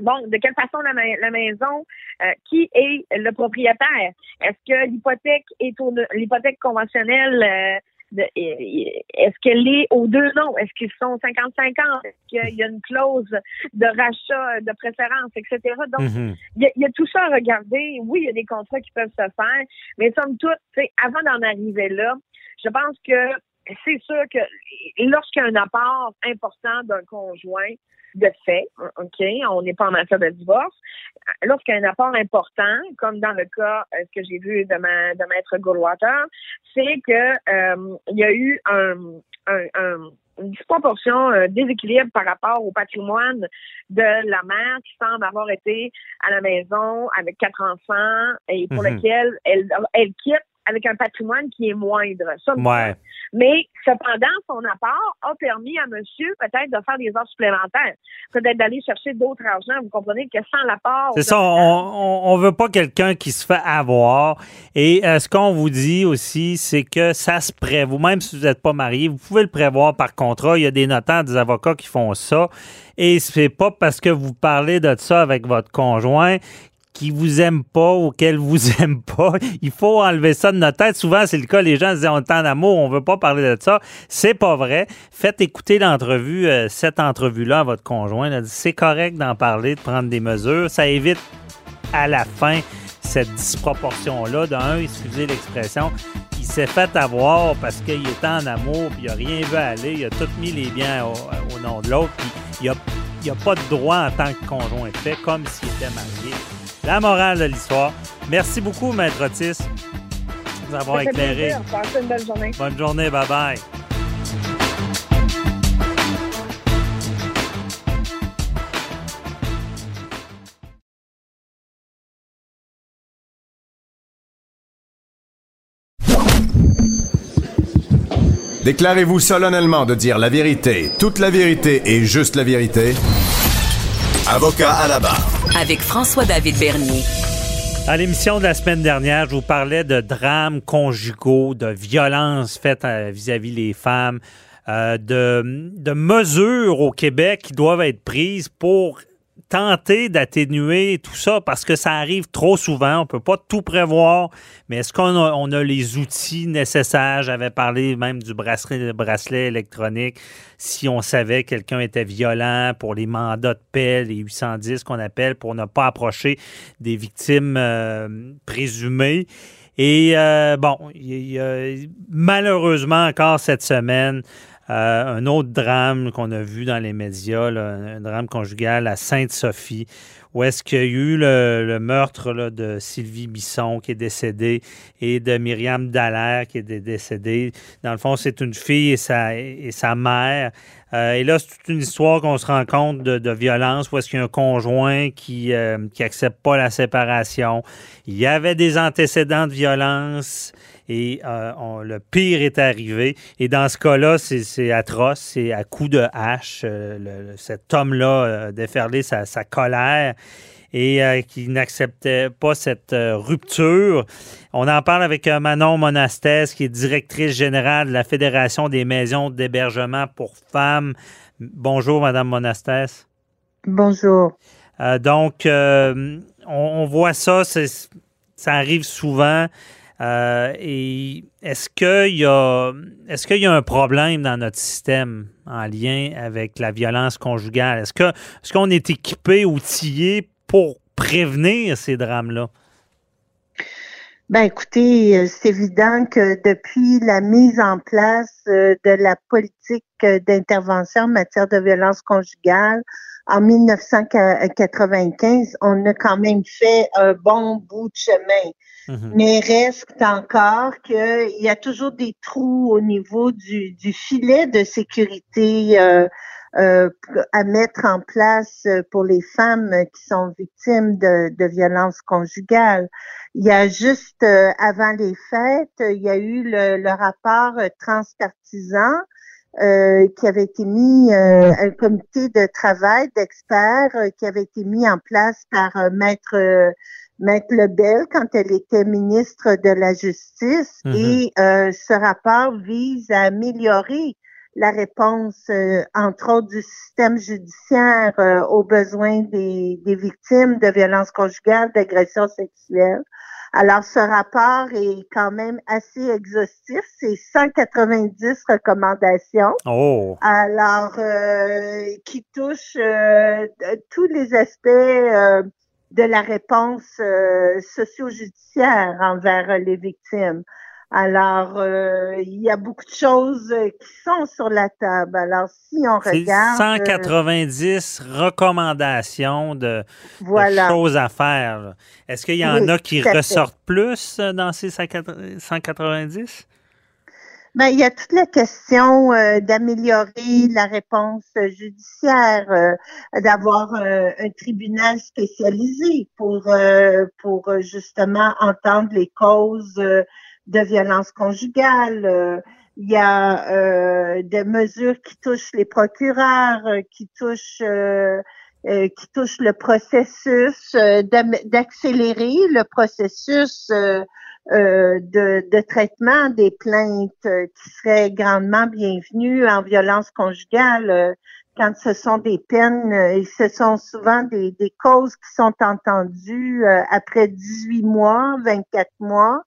[SPEAKER 6] Bon, de quelle façon la, la maison, euh, qui est le propriétaire? Est-ce que l'hypothèque est l'hypothèque conventionnelle est-ce qu'elle est aux deux noms? Est-ce qu'ils sont 50-50? Est-ce qu'il y a une clause de rachat, de préférence, etc.? Donc,
[SPEAKER 3] Mhm.
[SPEAKER 6] il y, a, il y a tout ça à regarder. Oui, il y a des contrats qui peuvent se faire, mais somme toute, tu sais, avant d'en arriver là, je pense que c'est sûr que lorsqu'il y a un apport important d'un conjoint de fait, OK, on n'est pas en matière de divorce, lorsqu'il y a un apport important, comme dans le cas euh, que j'ai vu de, ma, de Maître Goldwater, c'est que euh, il y a eu un, un, un une disproportion, un déséquilibre par rapport au patrimoine de la mère qui semble avoir été à la maison avec quatre enfants et pour
[SPEAKER 3] Mhm.
[SPEAKER 6] lequel elle, elle quitte avec un patrimoine qui est moindre. Ça,
[SPEAKER 3] Ouais.
[SPEAKER 6] mais cependant, son apport a permis à monsieur peut-être de faire des heures supplémentaires, peut-être d'aller chercher d'autres argent. Vous comprenez que sans l'apport...
[SPEAKER 3] C'est ça, on, on veut pas quelqu'un qui se fait avoir. Et euh, ce qu'on vous dit aussi, c'est que ça se prévoit, même si vous n'êtes pas marié, vous pouvez le prévoir par contrat. Il y a des notaires, des avocats qui font ça. Et c'est pas parce que vous parlez de ça avec votre conjoint qui vous aime pas ou qu'elle vous (laughs) aime pas. Il faut enlever ça de notre tête. Souvent, c'est le cas. Les gens se disent on est en amour, on veut pas parler de ça. C'est pas vrai. Faites écouter l'entrevue, euh, cette entrevue-là à votre conjoint. C'est correct d'en parler, de prendre des mesures. Ça évite à la fin cette disproportion-là. D'un, excusez l'expression, il s'est fait avoir parce qu'il était en amour, puis il n'a rien vu aller. Il a tout mis les biens au, nom de l'autre, puis il n'a a pas de droit en tant que conjoint fait, comme s'il était marié. La morale de l'histoire. Merci beaucoup, Maître Otis, de nous avoir éclairé.
[SPEAKER 6] plaisir. Passez une belle journée.
[SPEAKER 3] Bonne journée, bye bye.
[SPEAKER 1] Déclarez-vous solennellement de dire la vérité, toute la vérité et juste la vérité. Avocat à la barre.
[SPEAKER 2] Avec François-David Bernier.
[SPEAKER 3] À l'émission de la semaine dernière, je vous parlais de drames conjugaux, de violences faites euh, vis-à-vis les femmes, euh, de, de mesures au Québec qui doivent être prises pour tenter d'atténuer tout ça parce que ça arrive trop souvent. On peut pas tout prévoir, mais est-ce qu'on a, on a les outils nécessaires? J'avais parlé même du bracelet, bracelet électronique. Si on savait que quelqu'un était violent pour les mandats de paix, les 810 qu'on appelle, pour ne pas approcher des victimes euh, présumées. Et euh, bon, il y a malheureusement encore cette semaine un autre drame qu'on a vu dans les médias, un drame conjugal à Sainte-Sophie, où est-ce qu'il y a eu le, meurtre de Sylvie Bisson qui est décédée et de Myriam Dallaire qui est dé- décédée. Dans le fond, c'est une fille et sa, et sa mère. Euh, et là, c'est toute une histoire qu'on se rend compte de, violence, où est-ce qu'il y a un conjoint qui euh, qui accepte pas la séparation. Il y avait des antécédents de violence et euh, le pire est arrivé. Et dans ce cas-là, c'est- atroce. C'est à coup de hache. euh, cet homme-là euh, a déferlé sa, sa colère et euh, qui n'acceptait pas cette euh, rupture. On en parle avec euh, Manon Monastès, qui est directrice générale de la Fédération des maisons d'hébergement pour femmes. Bonjour, Madame Monastès.
[SPEAKER 7] Bonjour.
[SPEAKER 3] Donc, on, on voit ça, ça arrive souvent. Euh, et est-ce qu'il y a est-ce qu'il y a un problème dans notre système en lien avec la violence conjugale? Est-ce que est-ce qu'on est équipé, outillé pour prévenir ces drames-là?
[SPEAKER 7] Ben écoutez, euh, c'est évident que depuis la mise en place euh, de la politique euh, d'intervention en matière de violence conjugale en 1995, on a quand même fait un bon bout de chemin.
[SPEAKER 3] Mhm.
[SPEAKER 7] Mais reste encore qu'il y a toujours des trous au niveau du, du filet de sécurité euh, euh, à mettre en place euh, pour les femmes qui sont victimes de, de violences conjugales. Il y a juste euh, avant les fêtes, il y a eu le, le rapport euh, transpartisan euh, qui avait été mis, euh, un comité de travail d'experts euh, qui avait été mis en place par euh, maître Maître Lebel quand elle était ministre de la Justice
[SPEAKER 3] Mhm.
[SPEAKER 7] et euh, ce rapport vise à améliorer la réponse, euh, entre autres, du système judiciaire euh, aux besoins des, des victimes de violences conjugales, d'agressions sexuelles. Alors, ce rapport est quand même assez exhaustif. C'est 190 recommandations.
[SPEAKER 3] Oh.
[SPEAKER 7] Alors, euh, qui touchent euh, tous les aspects euh, de la réponse euh, socio-judiciaire envers les victimes. Alors, euh, il y a beaucoup de choses qui sont sur la table. Alors, si on regarde...
[SPEAKER 3] 190 recommandations de, de choses à faire. Est-ce qu'il y en
[SPEAKER 7] Oui,
[SPEAKER 3] a qui ressortent plus dans ces 190?
[SPEAKER 7] Ben, il y a toute la question euh, d'améliorer la réponse judiciaire, euh, d'avoir euh, un tribunal spécialisé pour pour justement entendre les causes de violence conjugale. Euh, il y a euh, des mesures qui touchent les procureurs, euh, qui touchent qui touchent le processus, d'accélérer le processus de, traitement des plaintes qui seraient grandement bienvenues en violence conjugale quand ce sont des peines et ce sont souvent des, des causes qui sont entendues après 18 mois, 24 mois.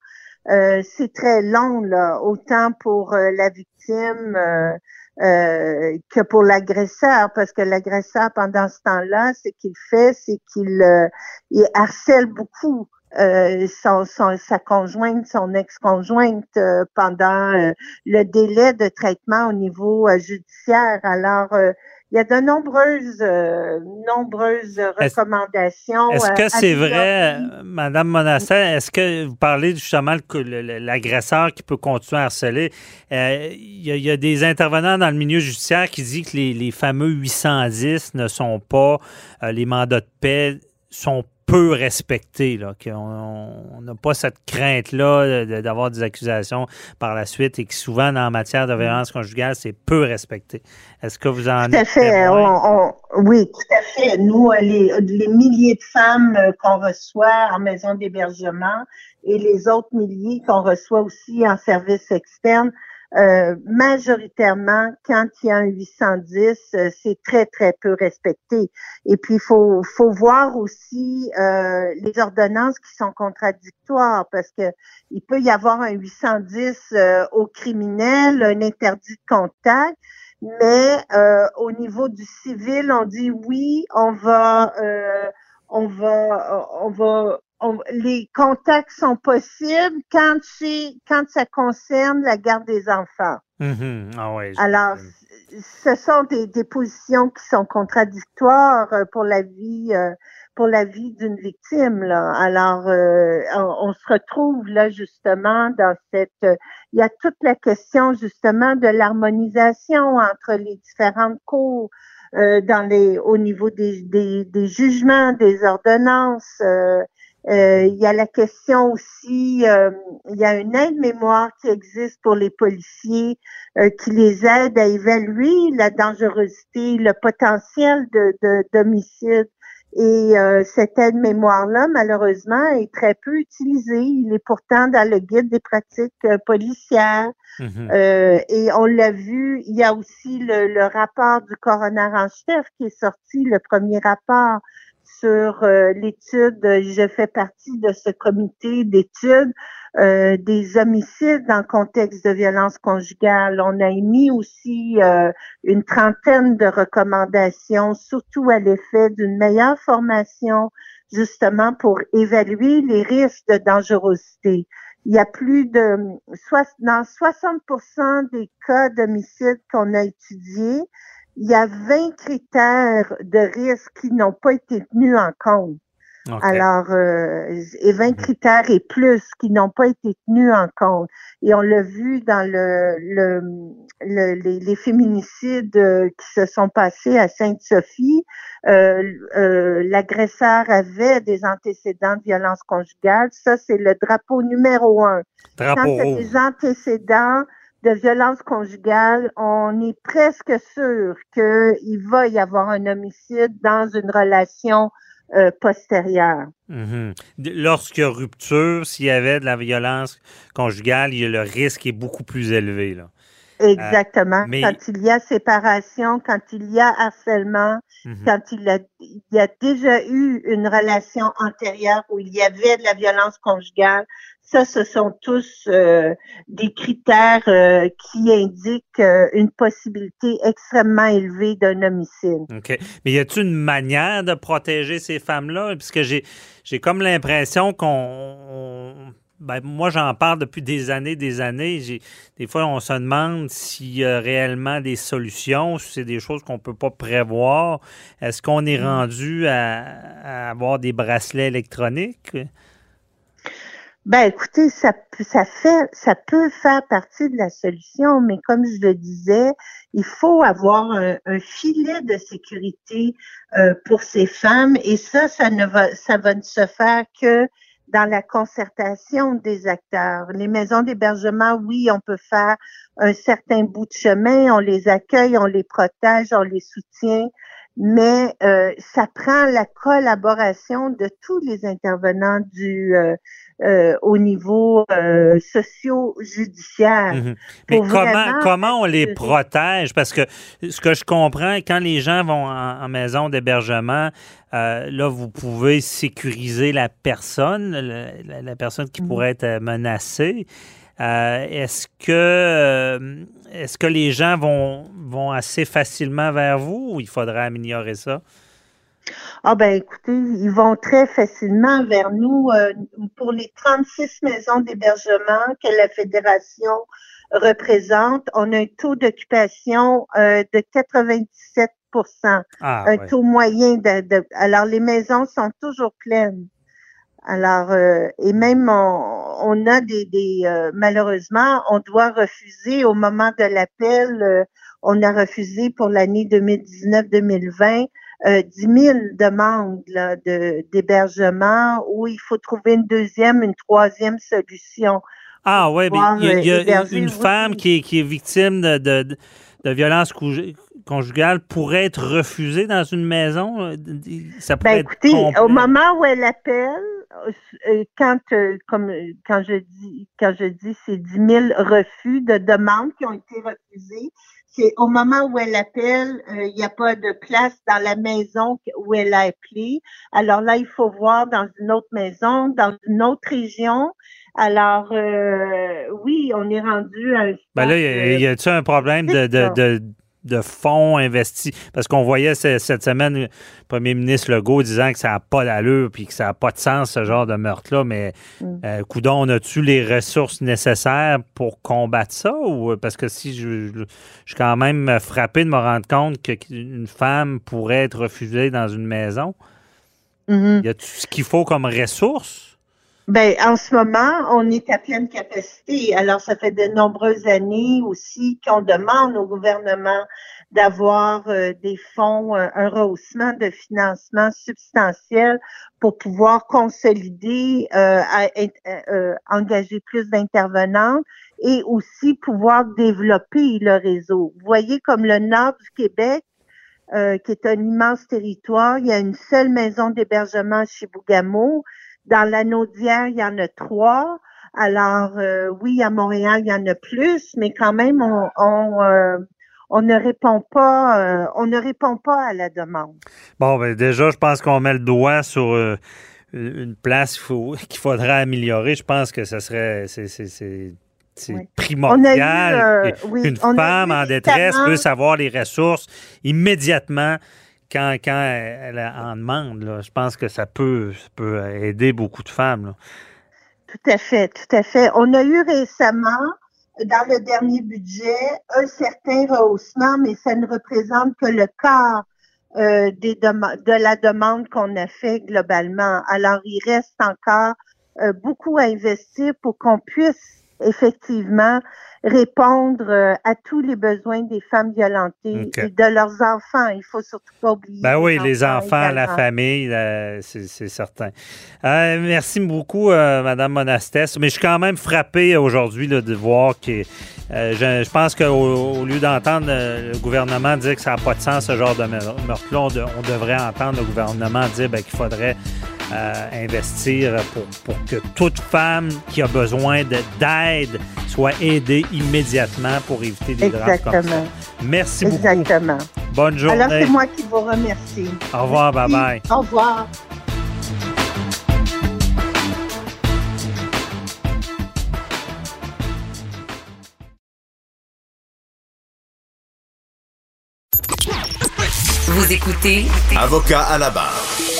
[SPEAKER 7] Euh, c'est très long, là, autant pour euh, la victime euh, euh, que pour l'agresseur, parce que l'agresseur, pendant ce temps-là, ce qu'il fait, c'est qu'il euh, il harcèle beaucoup euh, son, son- sa conjointe, son ex-conjointe pendant le délai de traitement au niveau judiciaire. Alors, il y a de nombreuses, euh, nombreuses recommandations.
[SPEAKER 3] Est-ce
[SPEAKER 7] euh,
[SPEAKER 3] que c'est
[SPEAKER 7] améliorées.
[SPEAKER 3] vrai, euh, Madame Monassin, est-ce que vous parlez justement le- l'agresseur qui peut continuer à harceler? Euh, Il y, a- il y a des intervenants dans le milieu judiciaire qui disent que les, les fameux 810 ne sont pas, euh, les mandats de paix sont peu respectés, là, qu'on on n'a pas cette crainte-là de- d'avoir des accusations par la suite et que souvent, en matière de violence conjugale, c'est peu respecté. Est-ce que vous en
[SPEAKER 7] Tout à fait.
[SPEAKER 3] témoin?
[SPEAKER 7] On- on- oui, tout à fait. Nous, euh, les, les milliers de femmes euh, qu'on reçoit en maison d'hébergement et les autres milliers qu'on reçoit aussi en service externe, euh, majoritairement, quand il y a un 810, euh, c'est très, très peu respecté. Et puis, il faut, faut voir aussi euh, les ordonnances qui sont contradictoires parce que il peut y avoir un 810 euh, au criminel, un interdit de contact, mais au niveau du civil, on dit oui, on va, on va, on va, on- les contacts sont possibles quand c'est, quand ça concerne la garde des enfants.
[SPEAKER 3] Mhm. Ah ouais,
[SPEAKER 7] Alors, ce sont des, des positions qui sont contradictoires euh, pour la vie, euh, pour la vie d'une victime. Là. Alors, euh, on, on se retrouve là justement dans cette. euh, il y a toute la question justement de l'harmonisation entre les différentes cours. euh, dans les, au niveau des, des, des jugements, des ordonnances, euh, il y a la question aussi, euh, il y a une aide-mémoire qui existe pour les policiers euh, qui les aide à évaluer la dangerosité, le potentiel de, de, d'homicide. Et euh, cette aide-mémoire-là, malheureusement, est très peu utilisée. Il est pourtant dans le guide des pratiques euh, policières.
[SPEAKER 3] Mhm.
[SPEAKER 7] Euh, et on l'a vu, il y a aussi le, le rapport du coroner en chef qui est sorti, le premier rapport sur euh, l'étude. Je fais partie de ce comité d'études euh, des homicides en contexte de violence conjugale. On a émis aussi euh, une trentaine de recommandations, surtout à l'effet d'une meilleure formation, justement pour évaluer les risques de dangerosité. Il y a plus de dans 60% des cas d'homicide qu'on a étudiés, il y a 20 critères de risque qui n'ont pas été tenus en compte. Alors, euh, et 20 critères et plus qui n'ont pas été tenus en compte. Et on l'a vu dans le, le, le- les, les féminicides euh, qui se sont passés à Sainte-Sophie. Euh, euh, L'agresseur avait des antécédents de violence conjugale. Ça, c'est le drapeau numéro un. Quand
[SPEAKER 3] Drapeau rouge.
[SPEAKER 7] des antécédents de violence conjugale, on est presque sûr qu'il va y avoir un homicide dans une relation euh, postérieure.
[SPEAKER 3] Lorsqu'il y a rupture, s'il y avait de la violence conjugale, le risque est beaucoup plus élevé. Là.
[SPEAKER 7] Exactement.
[SPEAKER 3] mais-
[SPEAKER 7] Quand il y a séparation, quand il y a harcèlement,
[SPEAKER 3] Mhm.
[SPEAKER 7] quand il, a, il y a déjà eu une relation antérieure où il y avait de la violence conjugale, ça, ce sont tous euh, des critères euh, qui indiquent euh, une possibilité extrêmement élevée d'un homicide.
[SPEAKER 3] OK. Mais y a-t-il une manière de protéger ces femmes-là? Puisque j'ai, j'ai comme l'impression qu'on. on- ben, moi, j'en parle depuis des années, des années. J'ai, des fois, on se demande s'il y a réellement des solutions, si c'est des choses qu'on peut pas prévoir. Est-ce qu'on est rendu à, à avoir des bracelets électroniques?
[SPEAKER 7] Ben, écoutez, ça, ça fait, ça peut faire partie de la solution, mais comme je le disais, il faut avoir un, un filet de sécurité euh, pour ces femmes, et ça, ça ne va, ça va ne se faire que dans la concertation des acteurs. Les maisons d'hébergement, oui, on peut faire un certain bout de chemin, on les accueille, on les protège, on les soutient, mais euh, ça prend la collaboration de tous les intervenants du euh, euh, au niveau euh, socio-judiciaire.
[SPEAKER 3] Mhm. Mais comment, comment on les protège? Parce que ce que je comprends, quand les gens vont en, en maison d'hébergement, euh, là, vous pouvez sécuriser la personne, la, personne qui
[SPEAKER 7] Mhm.
[SPEAKER 3] pourrait être menacée. Euh, est-ce que euh, est-ce que les gens vont, vont assez facilement vers vous ou il faudrait améliorer ça?
[SPEAKER 7] Ah ben écoutez, ils vont très facilement vers nous euh, pour les 36 maisons d'hébergement que la fédération représente. On a un taux d'occupation euh, de 97
[SPEAKER 3] Ah,
[SPEAKER 7] un
[SPEAKER 3] ouais.
[SPEAKER 7] taux moyen de, de- alors les maisons sont toujours pleines. Alors euh, et même on, on a des, des euh, malheureusement on doit refuser au moment de l'appel euh, on a refusé pour l'année 2019-2020 euh, 10 000 demandes là, de d'hébergement où il faut trouver une deuxième une troisième solution.
[SPEAKER 3] Ah oui, mais il y a, il y a
[SPEAKER 7] euh,
[SPEAKER 3] une
[SPEAKER 7] oui.
[SPEAKER 3] femme qui est, qui est victime de, de, de- de violence conju- conjugale pourrait être refusée dans une maison? euh, Ça pourrait
[SPEAKER 7] Ben
[SPEAKER 3] être
[SPEAKER 7] écoutez,
[SPEAKER 3] complet.
[SPEAKER 7] au moment où elle appelle, euh, quand euh, comme euh, quand je dis quand je dis c'est 10 000 refus de demandes qui ont été refusés, c'est au moment où elle appelle, euh, il n'y a pas de place dans la maison où elle a appelé. Alors là, il faut voir dans une autre maison, dans une autre région. Alors euh, oui, on est rendu à un
[SPEAKER 3] Ben là, y a-t-il un problème de, de fonds investis? Parce qu'on voyait ce- cette semaine le premier ministre Legault disant que ça n'a pas d'allure puis que ça n'a pas de sens, ce genre de meurtre-là. Mais,
[SPEAKER 7] Mm.
[SPEAKER 3] euh, coudon, on a-tu les ressources nécessaires pour combattre ça? Ou, parce que si je, je, je suis quand même frappé de me rendre compte qu'une femme pourrait être refusée dans une maison.
[SPEAKER 7] Mhm.
[SPEAKER 3] Y a-tu ce qu'il faut comme ressources?
[SPEAKER 7] Ben, en ce moment, on est à pleine capacité. Alors, ça fait de nombreuses années aussi qu'on demande au gouvernement d'avoir euh, des fonds, euh, un rehaussement de financement substantiel pour pouvoir consolider, euh, à- euh, engager plus d'intervenants et aussi pouvoir développer le réseau. Vous voyez, comme le nord du Québec, euh, qui est un immense territoire, il y a une seule maison d'hébergement chez Bougamo. Dans l'Anaudière, il y en a trois. Alors, euh, oui, à Montréal, il y en a plus, mais quand même, on, on, euh, on ne répond pas, euh, on ne répond pas à la demande.
[SPEAKER 3] Bon, ben déjà, je pense qu'on met le doigt sur une place (laughs) qu'il faudrait améliorer. Je pense que ça serait c'est, c'est, c'est, c'est
[SPEAKER 7] Oui.
[SPEAKER 3] primordial
[SPEAKER 7] euh, oui,
[SPEAKER 3] qu'une femme en détresse puisse avoir les ressources immédiatement quand, elle en demande. Je pense que ça peut, aider beaucoup de femmes.
[SPEAKER 7] Tout à fait, tout à fait. On a eu récemment, dans le dernier budget, un certain rehaussement, mais ça ne représente que le quart euh, de la demande qu'on a fait globalement. Alors, il reste encore euh, beaucoup à investir pour qu'on puisse effectivement répondre euh, à tous les besoins des femmes violentées et de leurs enfants. Il faut surtout pas oublier.
[SPEAKER 3] Ben oui, les enfants, la famille, euh, c'est, certain. Euh, merci beaucoup, euh, Madame Monastès. Mais je suis quand même frappé aujourd'hui de voir que euh, je, je pense qu'au au lieu d'entendre le gouvernement dire que ça n'a pas de sens, ce genre de meurtre-là, on, de- on devrait entendre le gouvernement dire ben, qu'il faudrait euh, investir pour, pour, que toute femme qui a besoin d'aide soit aidée immédiatement pour éviter des drames comme ça. Merci beaucoup.
[SPEAKER 7] Exactement.
[SPEAKER 3] Bonne journée.
[SPEAKER 7] Alors, c'est moi qui vous remercie.
[SPEAKER 3] Au revoir, bye-bye.
[SPEAKER 7] Au revoir.
[SPEAKER 2] Vous écoutez
[SPEAKER 8] Avocat à la barre.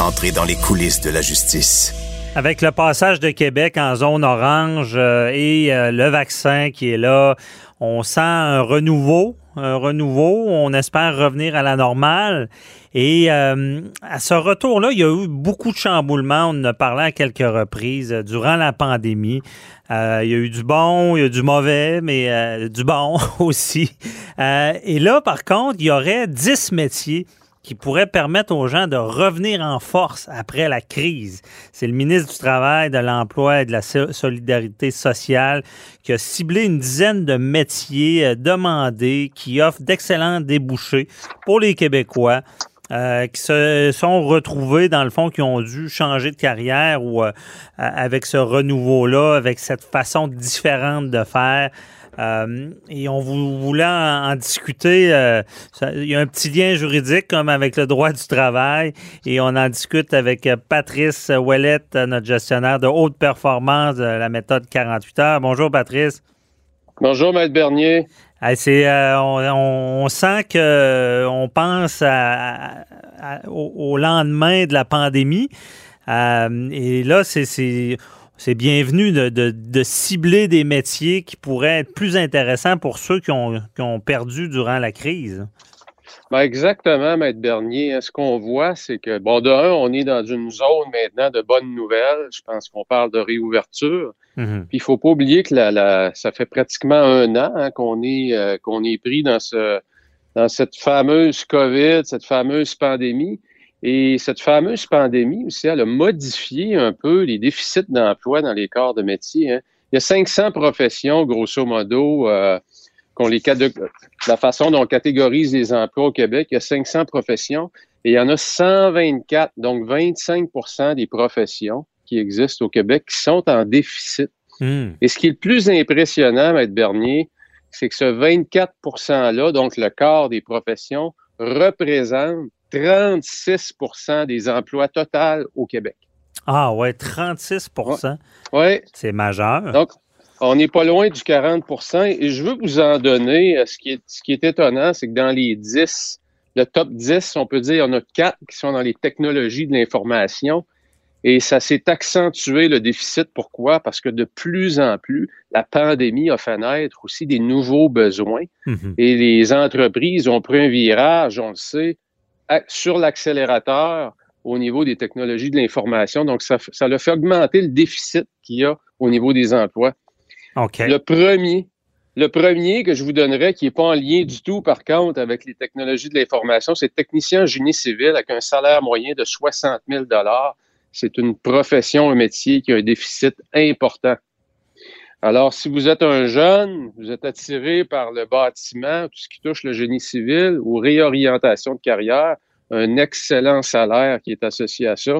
[SPEAKER 8] Entrez dans les coulisses de la justice.
[SPEAKER 3] Avec le passage de Québec en zone orange euh, et euh, le vaccin qui est là, on sent un renouveau, un renouveau. On espère revenir à la normale. Et euh, à ce retour-là, il y a eu beaucoup de chamboulements. On en a parlé à quelques reprises durant la pandémie. il y a eu du bon, il y a eu du mauvais, mais du bon (laughs) aussi. et là, par contre, il y aurait 10 métiers qui pourrait permettre aux gens de revenir en force après la crise. C'est le ministre du Travail, de l'Emploi et de la Solidarité sociale qui a ciblé une dizaine de métiers euh, demandés qui offrent d'excellents débouchés pour les Québécois. Euh, qui se sont retrouvés, dans le fond, qui ont dû changer de carrière ou euh, avec ce renouveau-là, avec cette façon différente de faire. Euh, et on voulait en, discuter. Euh, il y a un petit lien juridique comme avec le droit du travail et on en discute avec Patrice Ouellette, notre gestionnaire de haute performance de la méthode 48 heures. Bonjour Patrice.
[SPEAKER 9] Bonjour Maître Bernier.
[SPEAKER 3] euh, on, sent que on pense au, lendemain de la pandémie. et là, c'est c'est bienvenu de, cibler des métiers qui pourraient être plus intéressants pour ceux qui ont, perdu durant la crise.
[SPEAKER 9] Ben exactement, Maître Bernier. Ce qu'on voit, c'est que, bon, de un, on est dans une zone maintenant de bonnes nouvelles. Je pense qu'on parle de réouverture. Mm-hmm. Puis il faut pas oublier que la, ça fait pratiquement un an hein, qu'on est, euh, qu'on est pris dans, ce, dans cette fameuse COVID, cette fameuse pandémie. Et cette fameuse pandémie aussi, elle a modifié un peu les déficits d'emploi dans les corps de métier. Hein. Il y a 500 professions, grosso modo, euh, qu'on les la façon dont on catégorise les emplois au Québec. Il y a 500 professions et il y en a 124, donc 25% des professions qui existent au Québec qui sont en déficit. Hmm. Et ce qui est le plus impressionnant, Maître Bernier, c'est que ce 24 %-là, donc le quart des professions, représente 36% des emplois total au Québec.
[SPEAKER 3] Ah ouais, 36%
[SPEAKER 9] ouais.
[SPEAKER 3] C'est majeur.
[SPEAKER 9] Donc, on n'est pas loin du 40% et je veux vous en donner. Euh, ce qui est, ce qui est étonnant, c'est que dans les 10, le top 10, on peut dire, il y en a 4 qui sont dans les technologies de l'information. Et ça s'est accentué le déficit. Pourquoi? Parce que de plus en plus, la pandémie a fait naître aussi des nouveaux besoins. Mm-hmm. Et les entreprises ont pris un virage, on le sait, sur l'accélérateur au niveau des technologies de l'information. Donc, ça, ça fait augmenter le déficit qu'il y a au niveau des emplois. Le premier, le premier que je vous donnerais, qui n'est pas en lien du tout, par contre, avec les technologies de l'information, c'est technicien en génie civil avec un salaire moyen de 60 000 C'est une profession, un métier qui a un déficit important. Alors, si vous êtes un jeune, vous êtes attiré par le bâtiment, tout ce qui touche le génie civil ou réorientation de carrière, un excellent salaire qui est associé à ça.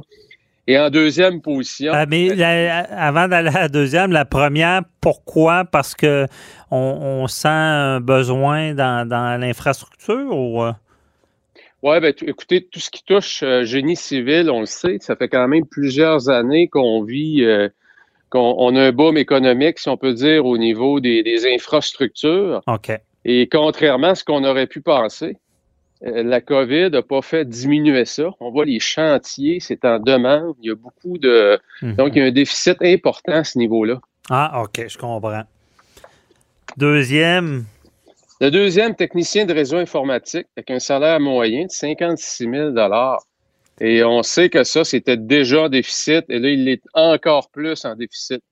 [SPEAKER 9] Et en deuxième position.
[SPEAKER 3] Ah, mais avant d'aller à la deuxième, la première, pourquoi? Parce que on, sent un besoin dans, l'infrastructure ou. Euh?
[SPEAKER 9] Oui, ben, écoutez, tout ce qui touche euh, génie civil, on le sait, ça fait quand même plusieurs années qu'on vit euh, qu'on a un boom économique, si on peut dire, au niveau des, infrastructures. Et contrairement à ce qu'on aurait pu penser, euh, la COVID n'a pas fait diminuer ça. On voit les chantiers, c'est en demande. Il y a beaucoup de. Mhm. Donc, il y a un déficit important à ce niveau-là.
[SPEAKER 3] Ah, OK, je comprends. Deuxième.
[SPEAKER 9] Le deuxième, technicien de réseau informatique, avec un salaire moyen de 56 000 et on sait que ça, c'était déjà en déficit, et là, il est encore plus en déficit.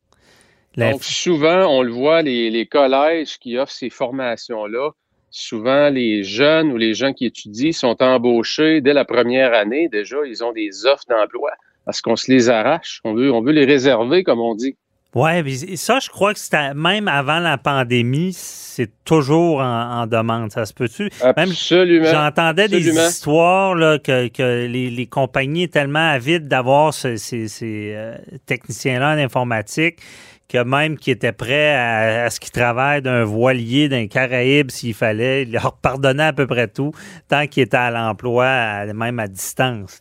[SPEAKER 9] Donc, souvent, on le voit, les, collèges qui offrent ces formations-là, souvent, les jeunes ou les gens qui étudient sont embauchés dès la première année. Déjà, ils ont des offres d'emploi parce qu'on se les arrache. On veut, on veut les réserver, comme on dit.
[SPEAKER 3] Oui, ça, je crois que c'était même avant la pandémie, c'est toujours en, demande. Ça se peut-tu?
[SPEAKER 9] Absolument.
[SPEAKER 3] J'entendais des histoires là, que, que les, les, compagnies étaient tellement avides d'avoir ces, ces, euh, techniciens-là en informatique que même qui étaient prêts à, ce qu'ils travaillent d'un voilier, d'un Caraïbe s'il fallait, ils leur pardonnaient à peu près tout tant qu'ils étaient à l'emploi, même à distance.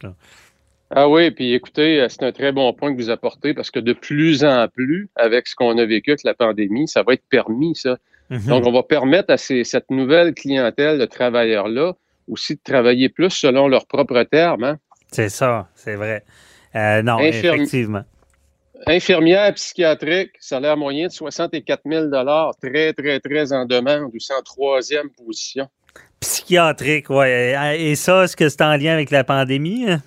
[SPEAKER 9] Ah oui, puis écoutez, euh, c'est un très bon point que vous apportez parce que de plus en plus, avec ce qu'on a vécu avec la pandémie, ça va être permis, ça. Mhm. Donc, on va permettre à cette nouvelle clientèle de travailleurs-là aussi de travailler plus selon leurs propres termes. Hein.
[SPEAKER 3] C'est ça, c'est vrai. Euh, non, effectivement.
[SPEAKER 9] Infirmière psychiatrique, salaire moyen de 64 000 très, très, très en demande, ou en troisième position.
[SPEAKER 3] Psychiatrique, oui. Et ça, est-ce que c'est en lien avec la pandémie? Hein?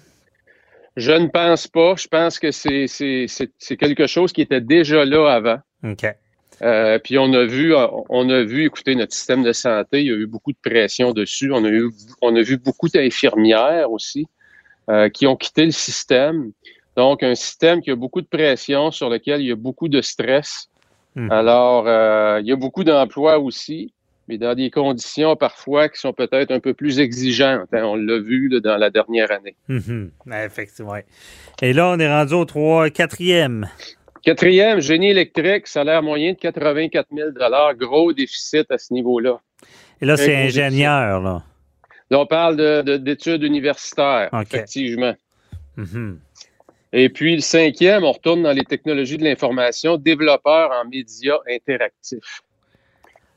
[SPEAKER 9] Je ne pense pas. Je pense que c'est quelque chose qui était déjà là avant.
[SPEAKER 3] OK.
[SPEAKER 9] Euh, puis on a vu, on a vu, écoutez, notre système de santé, il y a eu beaucoup de pression dessus. On a eu, on a vu beaucoup d'infirmières aussi euh, qui ont quitté le système. Donc, un système qui a beaucoup de pression, sur lequel il y a beaucoup de stress. Hmm. Alors, euh, il y a beaucoup d'emplois aussi mais dans des conditions parfois qui sont peut-être un peu plus exigeantes. Hein. on l'a vu dans la dernière année.
[SPEAKER 3] Mhm. Effectivement. Et là, on est rendu au 3, quatrième.
[SPEAKER 9] Quatrième, génie électrique, salaire moyen de 84 000 gros déficit à ce niveau-là.
[SPEAKER 3] Et là, c'est ingénieur, là.
[SPEAKER 9] Là, on parle d'études universitaires, effectivement.
[SPEAKER 3] Mhm.
[SPEAKER 9] Et puis, le cinquième, on retourne dans les technologies de l'information, développeur en médias interactifs.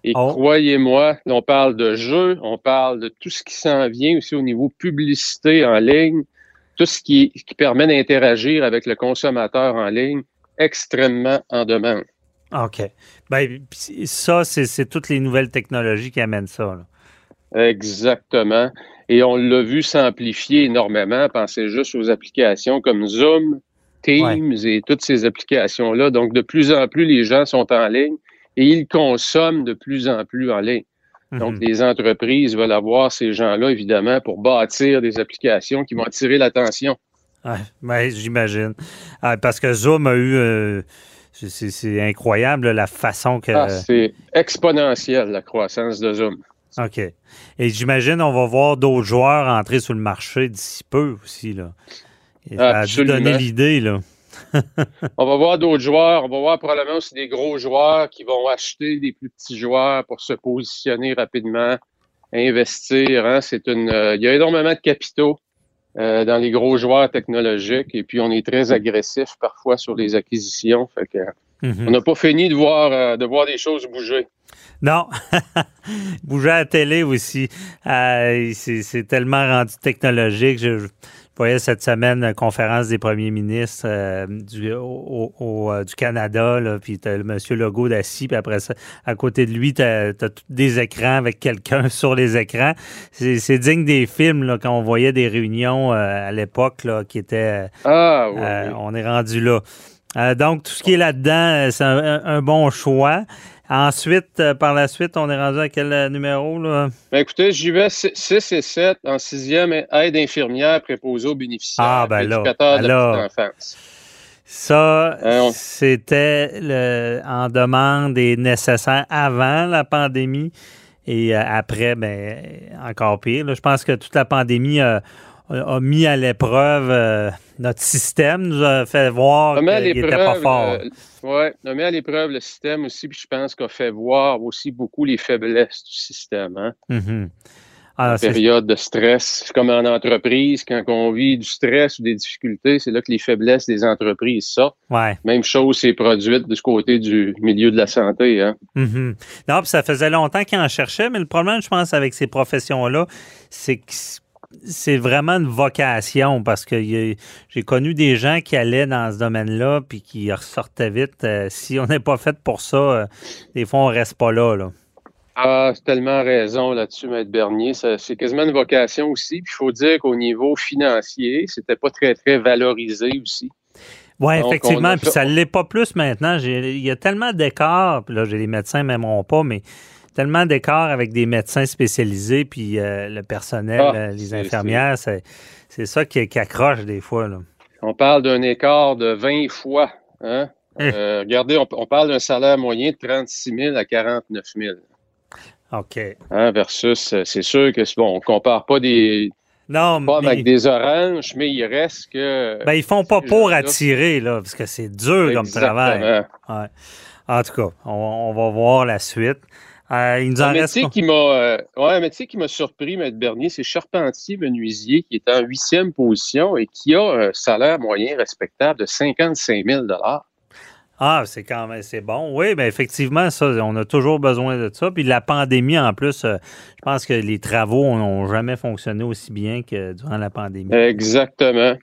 [SPEAKER 9] Et oh. croyez-moi, on parle de jeux, on parle de tout ce qui s'en vient aussi au niveau publicité en ligne, tout ce qui, qui permet d'interagir avec le consommateur en ligne, extrêmement en demande.
[SPEAKER 3] OK. Ben, ça, c'est toutes les nouvelles technologies qui amènent ça.
[SPEAKER 9] Exactement. Et on l'a vu s'amplifier énormément. Pensez juste aux applications comme Zoom, Teams et toutes ces applications-là. Donc, de plus en plus, les gens sont en ligne et ils consomment de plus en plus en ligne. Donc, mhm. les entreprises veulent avoir ces gens-là, évidemment, pour bâtir des applications qui vont attirer l'attention.
[SPEAKER 3] Ouais, ben, j'imagine. Ah, parce que Zoom a eu. Euh, c'est incroyable la façon que.
[SPEAKER 9] Ah, c'est exponentiel, la croissance de Zoom.
[SPEAKER 3] OK. Et j'imagine on va voir d'autres joueurs entrer sur le marché d'ici peu aussi. Là. ça a dû donner l'idée, là. (laughs)
[SPEAKER 9] on va voir d'autres joueurs. On va voir probablement aussi des gros joueurs qui vont acheter des plus petits joueurs pour se positionner rapidement, investir. Hein. C'est une, euh, il y a énormément de capitaux euh, dans les gros joueurs technologiques et puis on est très agressif parfois sur les acquisitions. Fait que, mhm. On n'a pas fini de voir, euh, de voir des choses bouger.
[SPEAKER 3] Non, (laughs) bouger à la télé aussi. c'est tellement rendu technologique. Je voyais cette semaine la conférence des premiers ministres euh, du, au, euh, du Canada, là, puis tu as le monsieur Legault d'assis, puis après ça, à côté de lui, tu as, des écrans avec quelqu'un (laughs) sur les écrans. C'est digne des films, là, quand on voyait des réunions euh, à l'époque là, qui étaient...
[SPEAKER 9] ah, oui,
[SPEAKER 3] On est rendu là. donc, tout ce qui est là-dedans, c'est un, bon choix. Ensuite, euh, par la suite, on est rendu à quel euh, numéro? Là?
[SPEAKER 9] Ben écoutez, j'y vais 6 et 7 en sixième, aide infirmière préposée aux bénéficiaires.
[SPEAKER 3] Ah, ben là, ben Ça, hein, c'était en demande et nécessaire avant la pandémie. Et euh, après, ben, encore pire. Je pense que toute la pandémie a mis à l'épreuve euh, notre système, nous a fait voir qu'il n'était pas fort.
[SPEAKER 9] Euh, oui, a mis à l'épreuve le système aussi, puis je pense qu'il a fait voir aussi beaucoup les faiblesses du système. Hein?
[SPEAKER 3] Mm-hmm.
[SPEAKER 9] Ah, période de stress, comme en entreprise, quand on vit du stress ou des difficultés, c'est là que les faiblesses des entreprises sortent.
[SPEAKER 3] Ouais.
[SPEAKER 9] Même chose s'est produite de ce côté du milieu de la santé. Hein?
[SPEAKER 3] Mm-hmm. Non, puis ça faisait longtemps qu'ils en cherchaient, mais le problème, je pense, avec ces professions-là, c'est que c'est vraiment une vocation parce que j'ai connu des gens qui allaient dans ce domaine-là puis qui ressortaient vite. Euh, si on n'est pas fait pour ça, euh, des fois, on reste pas là. là.
[SPEAKER 9] Ah, c'est tellement raison là-dessus, Maître Bernier. C'est quasiment une vocation aussi. Puis il faut dire qu'au niveau financier, c'était pas très, très valorisé aussi.
[SPEAKER 3] Oui, effectivement. Puis ça ne l'est pas plus maintenant. Il y a tellement d'écarts. Puis là, j'ai les médecins m'aimeront pas, mais tellement d'écarts avec des médecins spécialisés, puis euh, le personnel, ah, euh, les infirmières, c'est ça qui, accroche des fois. Là.
[SPEAKER 9] On parle d'un écart de 20 fois. Hein? Euh, regardez, on, on parle d'un salaire moyen de 36 000 à 49 000.
[SPEAKER 3] OK.
[SPEAKER 9] Hein, versus, c'est sûr que bon, on compare pas des
[SPEAKER 3] Non,
[SPEAKER 9] pommes
[SPEAKER 3] mais
[SPEAKER 9] avec des oranges, mais il reste que.
[SPEAKER 3] ben, ils font pas pour attirer, là, parce que c'est dur comme travail. Ouais. En tout cas, on, on va voir la suite. Euh, il nous en
[SPEAKER 9] Un
[SPEAKER 3] reste.
[SPEAKER 9] métier qui m'a euh, ouais, un métier qui m'a surpris, Maître Bernier, c'est charpentier menuisier qui est en huitième position et qui a un salaire moyen respectable de 55 000
[SPEAKER 3] Ah, c'est quand même c'est bon. Oui, bien effectivement, ça, on a toujours besoin de ça. Puis la pandémie, en plus, euh, je pense que les travaux n'ont jamais fonctionné aussi bien que durant la pandémie.
[SPEAKER 9] Exactement.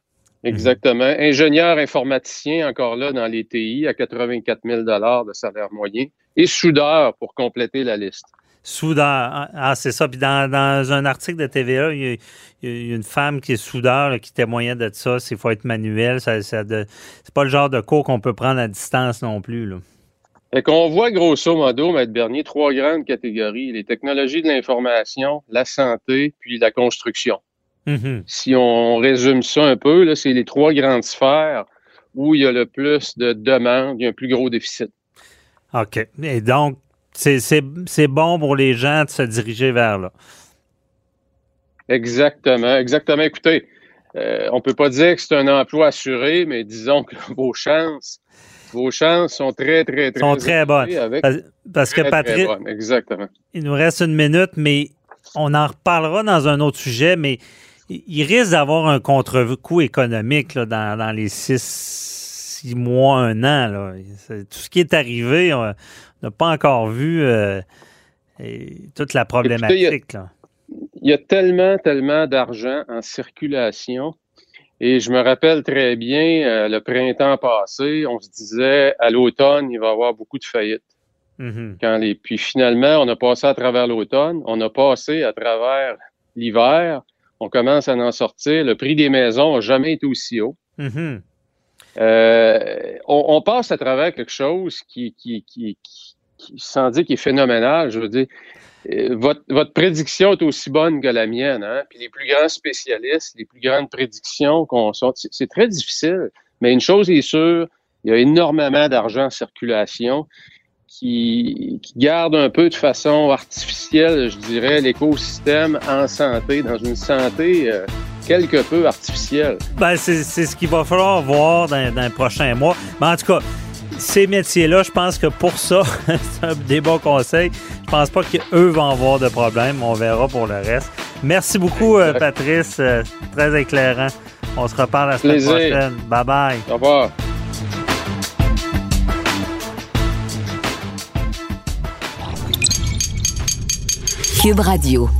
[SPEAKER 9] Exactement. Ingénieur informaticien, encore là, dans les TI, à 84 000 de salaire moyen. Et soudeur, pour compléter la liste.
[SPEAKER 3] Soudeur. Ah, ah, c'est ça. Puis dans, dans un article de TVA, il y a, il y a une femme qui est soudeur là, qui témoignait de ça. Il faut être manuel. Ça, ça c'est pas le genre de cours qu'on peut prendre à distance non plus. Là.
[SPEAKER 9] Fait qu'on voit grosso modo, Maître Bernier, trois grandes catégories. Les technologies de l'information, la santé, puis la construction.
[SPEAKER 3] Mhm.
[SPEAKER 9] Si on résume ça un peu, là, c'est les trois grandes sphères où il y a le plus de demandes, il y a un plus gros déficit.
[SPEAKER 3] OK. Et donc, c'est- bon pour les gens de se diriger vers là.
[SPEAKER 9] Exactement, exactement. Écoutez, euh, on peut pas dire que c'est un emploi assuré, mais disons que (laughs) vos chances, vos chances sont très, très, très
[SPEAKER 3] sont très bonnes.
[SPEAKER 9] avec-
[SPEAKER 3] Parce, parce que
[SPEAKER 9] très,
[SPEAKER 3] Patrick,
[SPEAKER 9] exactement.
[SPEAKER 3] il nous reste une minute, mais on en reparlera dans un autre sujet, mais il il risque d'avoir un contre-coup économique là, dans, dans les six, six mois, un an. là. Tout ce qui est arrivé, on n'a pas encore vu euh, et toute la problématique. là.
[SPEAKER 9] Il y a tellement, tellement d'argent en circulation. Et je me rappelle très bien, euh, le printemps passé, on se disait à l'automne, il va y avoir beaucoup de faillites.
[SPEAKER 3] Mhm.
[SPEAKER 9] Quand les... Puis finalement, on a passé à travers l'automne, on a passé à travers l'hiver, on commence à en sortir. Le prix des maisons n'a jamais été aussi haut.
[SPEAKER 3] Mhm.
[SPEAKER 9] Euh, on, on passe à travers quelque chose qui, qui, qui, qui- sans dire qui est phénoménal, je veux dire, euh, votre, votre prédiction est aussi bonne que la mienne. Hein? Puis les plus grands spécialistes, les plus grandes prédictions qu'on sort, c'est très difficile. Mais une chose est sûre, il y a énormément d'argent en circulation qui, qui garde un peu de façon artificielle, je dirais, l'écosystème en santé, dans une santé euh, quelque peu artificielle.
[SPEAKER 3] Ben, c'est c'est ce qu'il va falloir voir dans, dans les prochains mois. Mais en tout cas, ces métiers-là, je pense que pour ça, (laughs) c'est un des bons conseils. Je pense pas qu'eux vont avoir de problème. On verra pour le reste. Merci beaucoup, euh, Patrice. Euh, très éclairant. On se reparle la semaine
[SPEAKER 9] Plaisir.
[SPEAKER 3] prochaine. Bye bye.
[SPEAKER 9] Au revoir.
[SPEAKER 2] Cube Radio.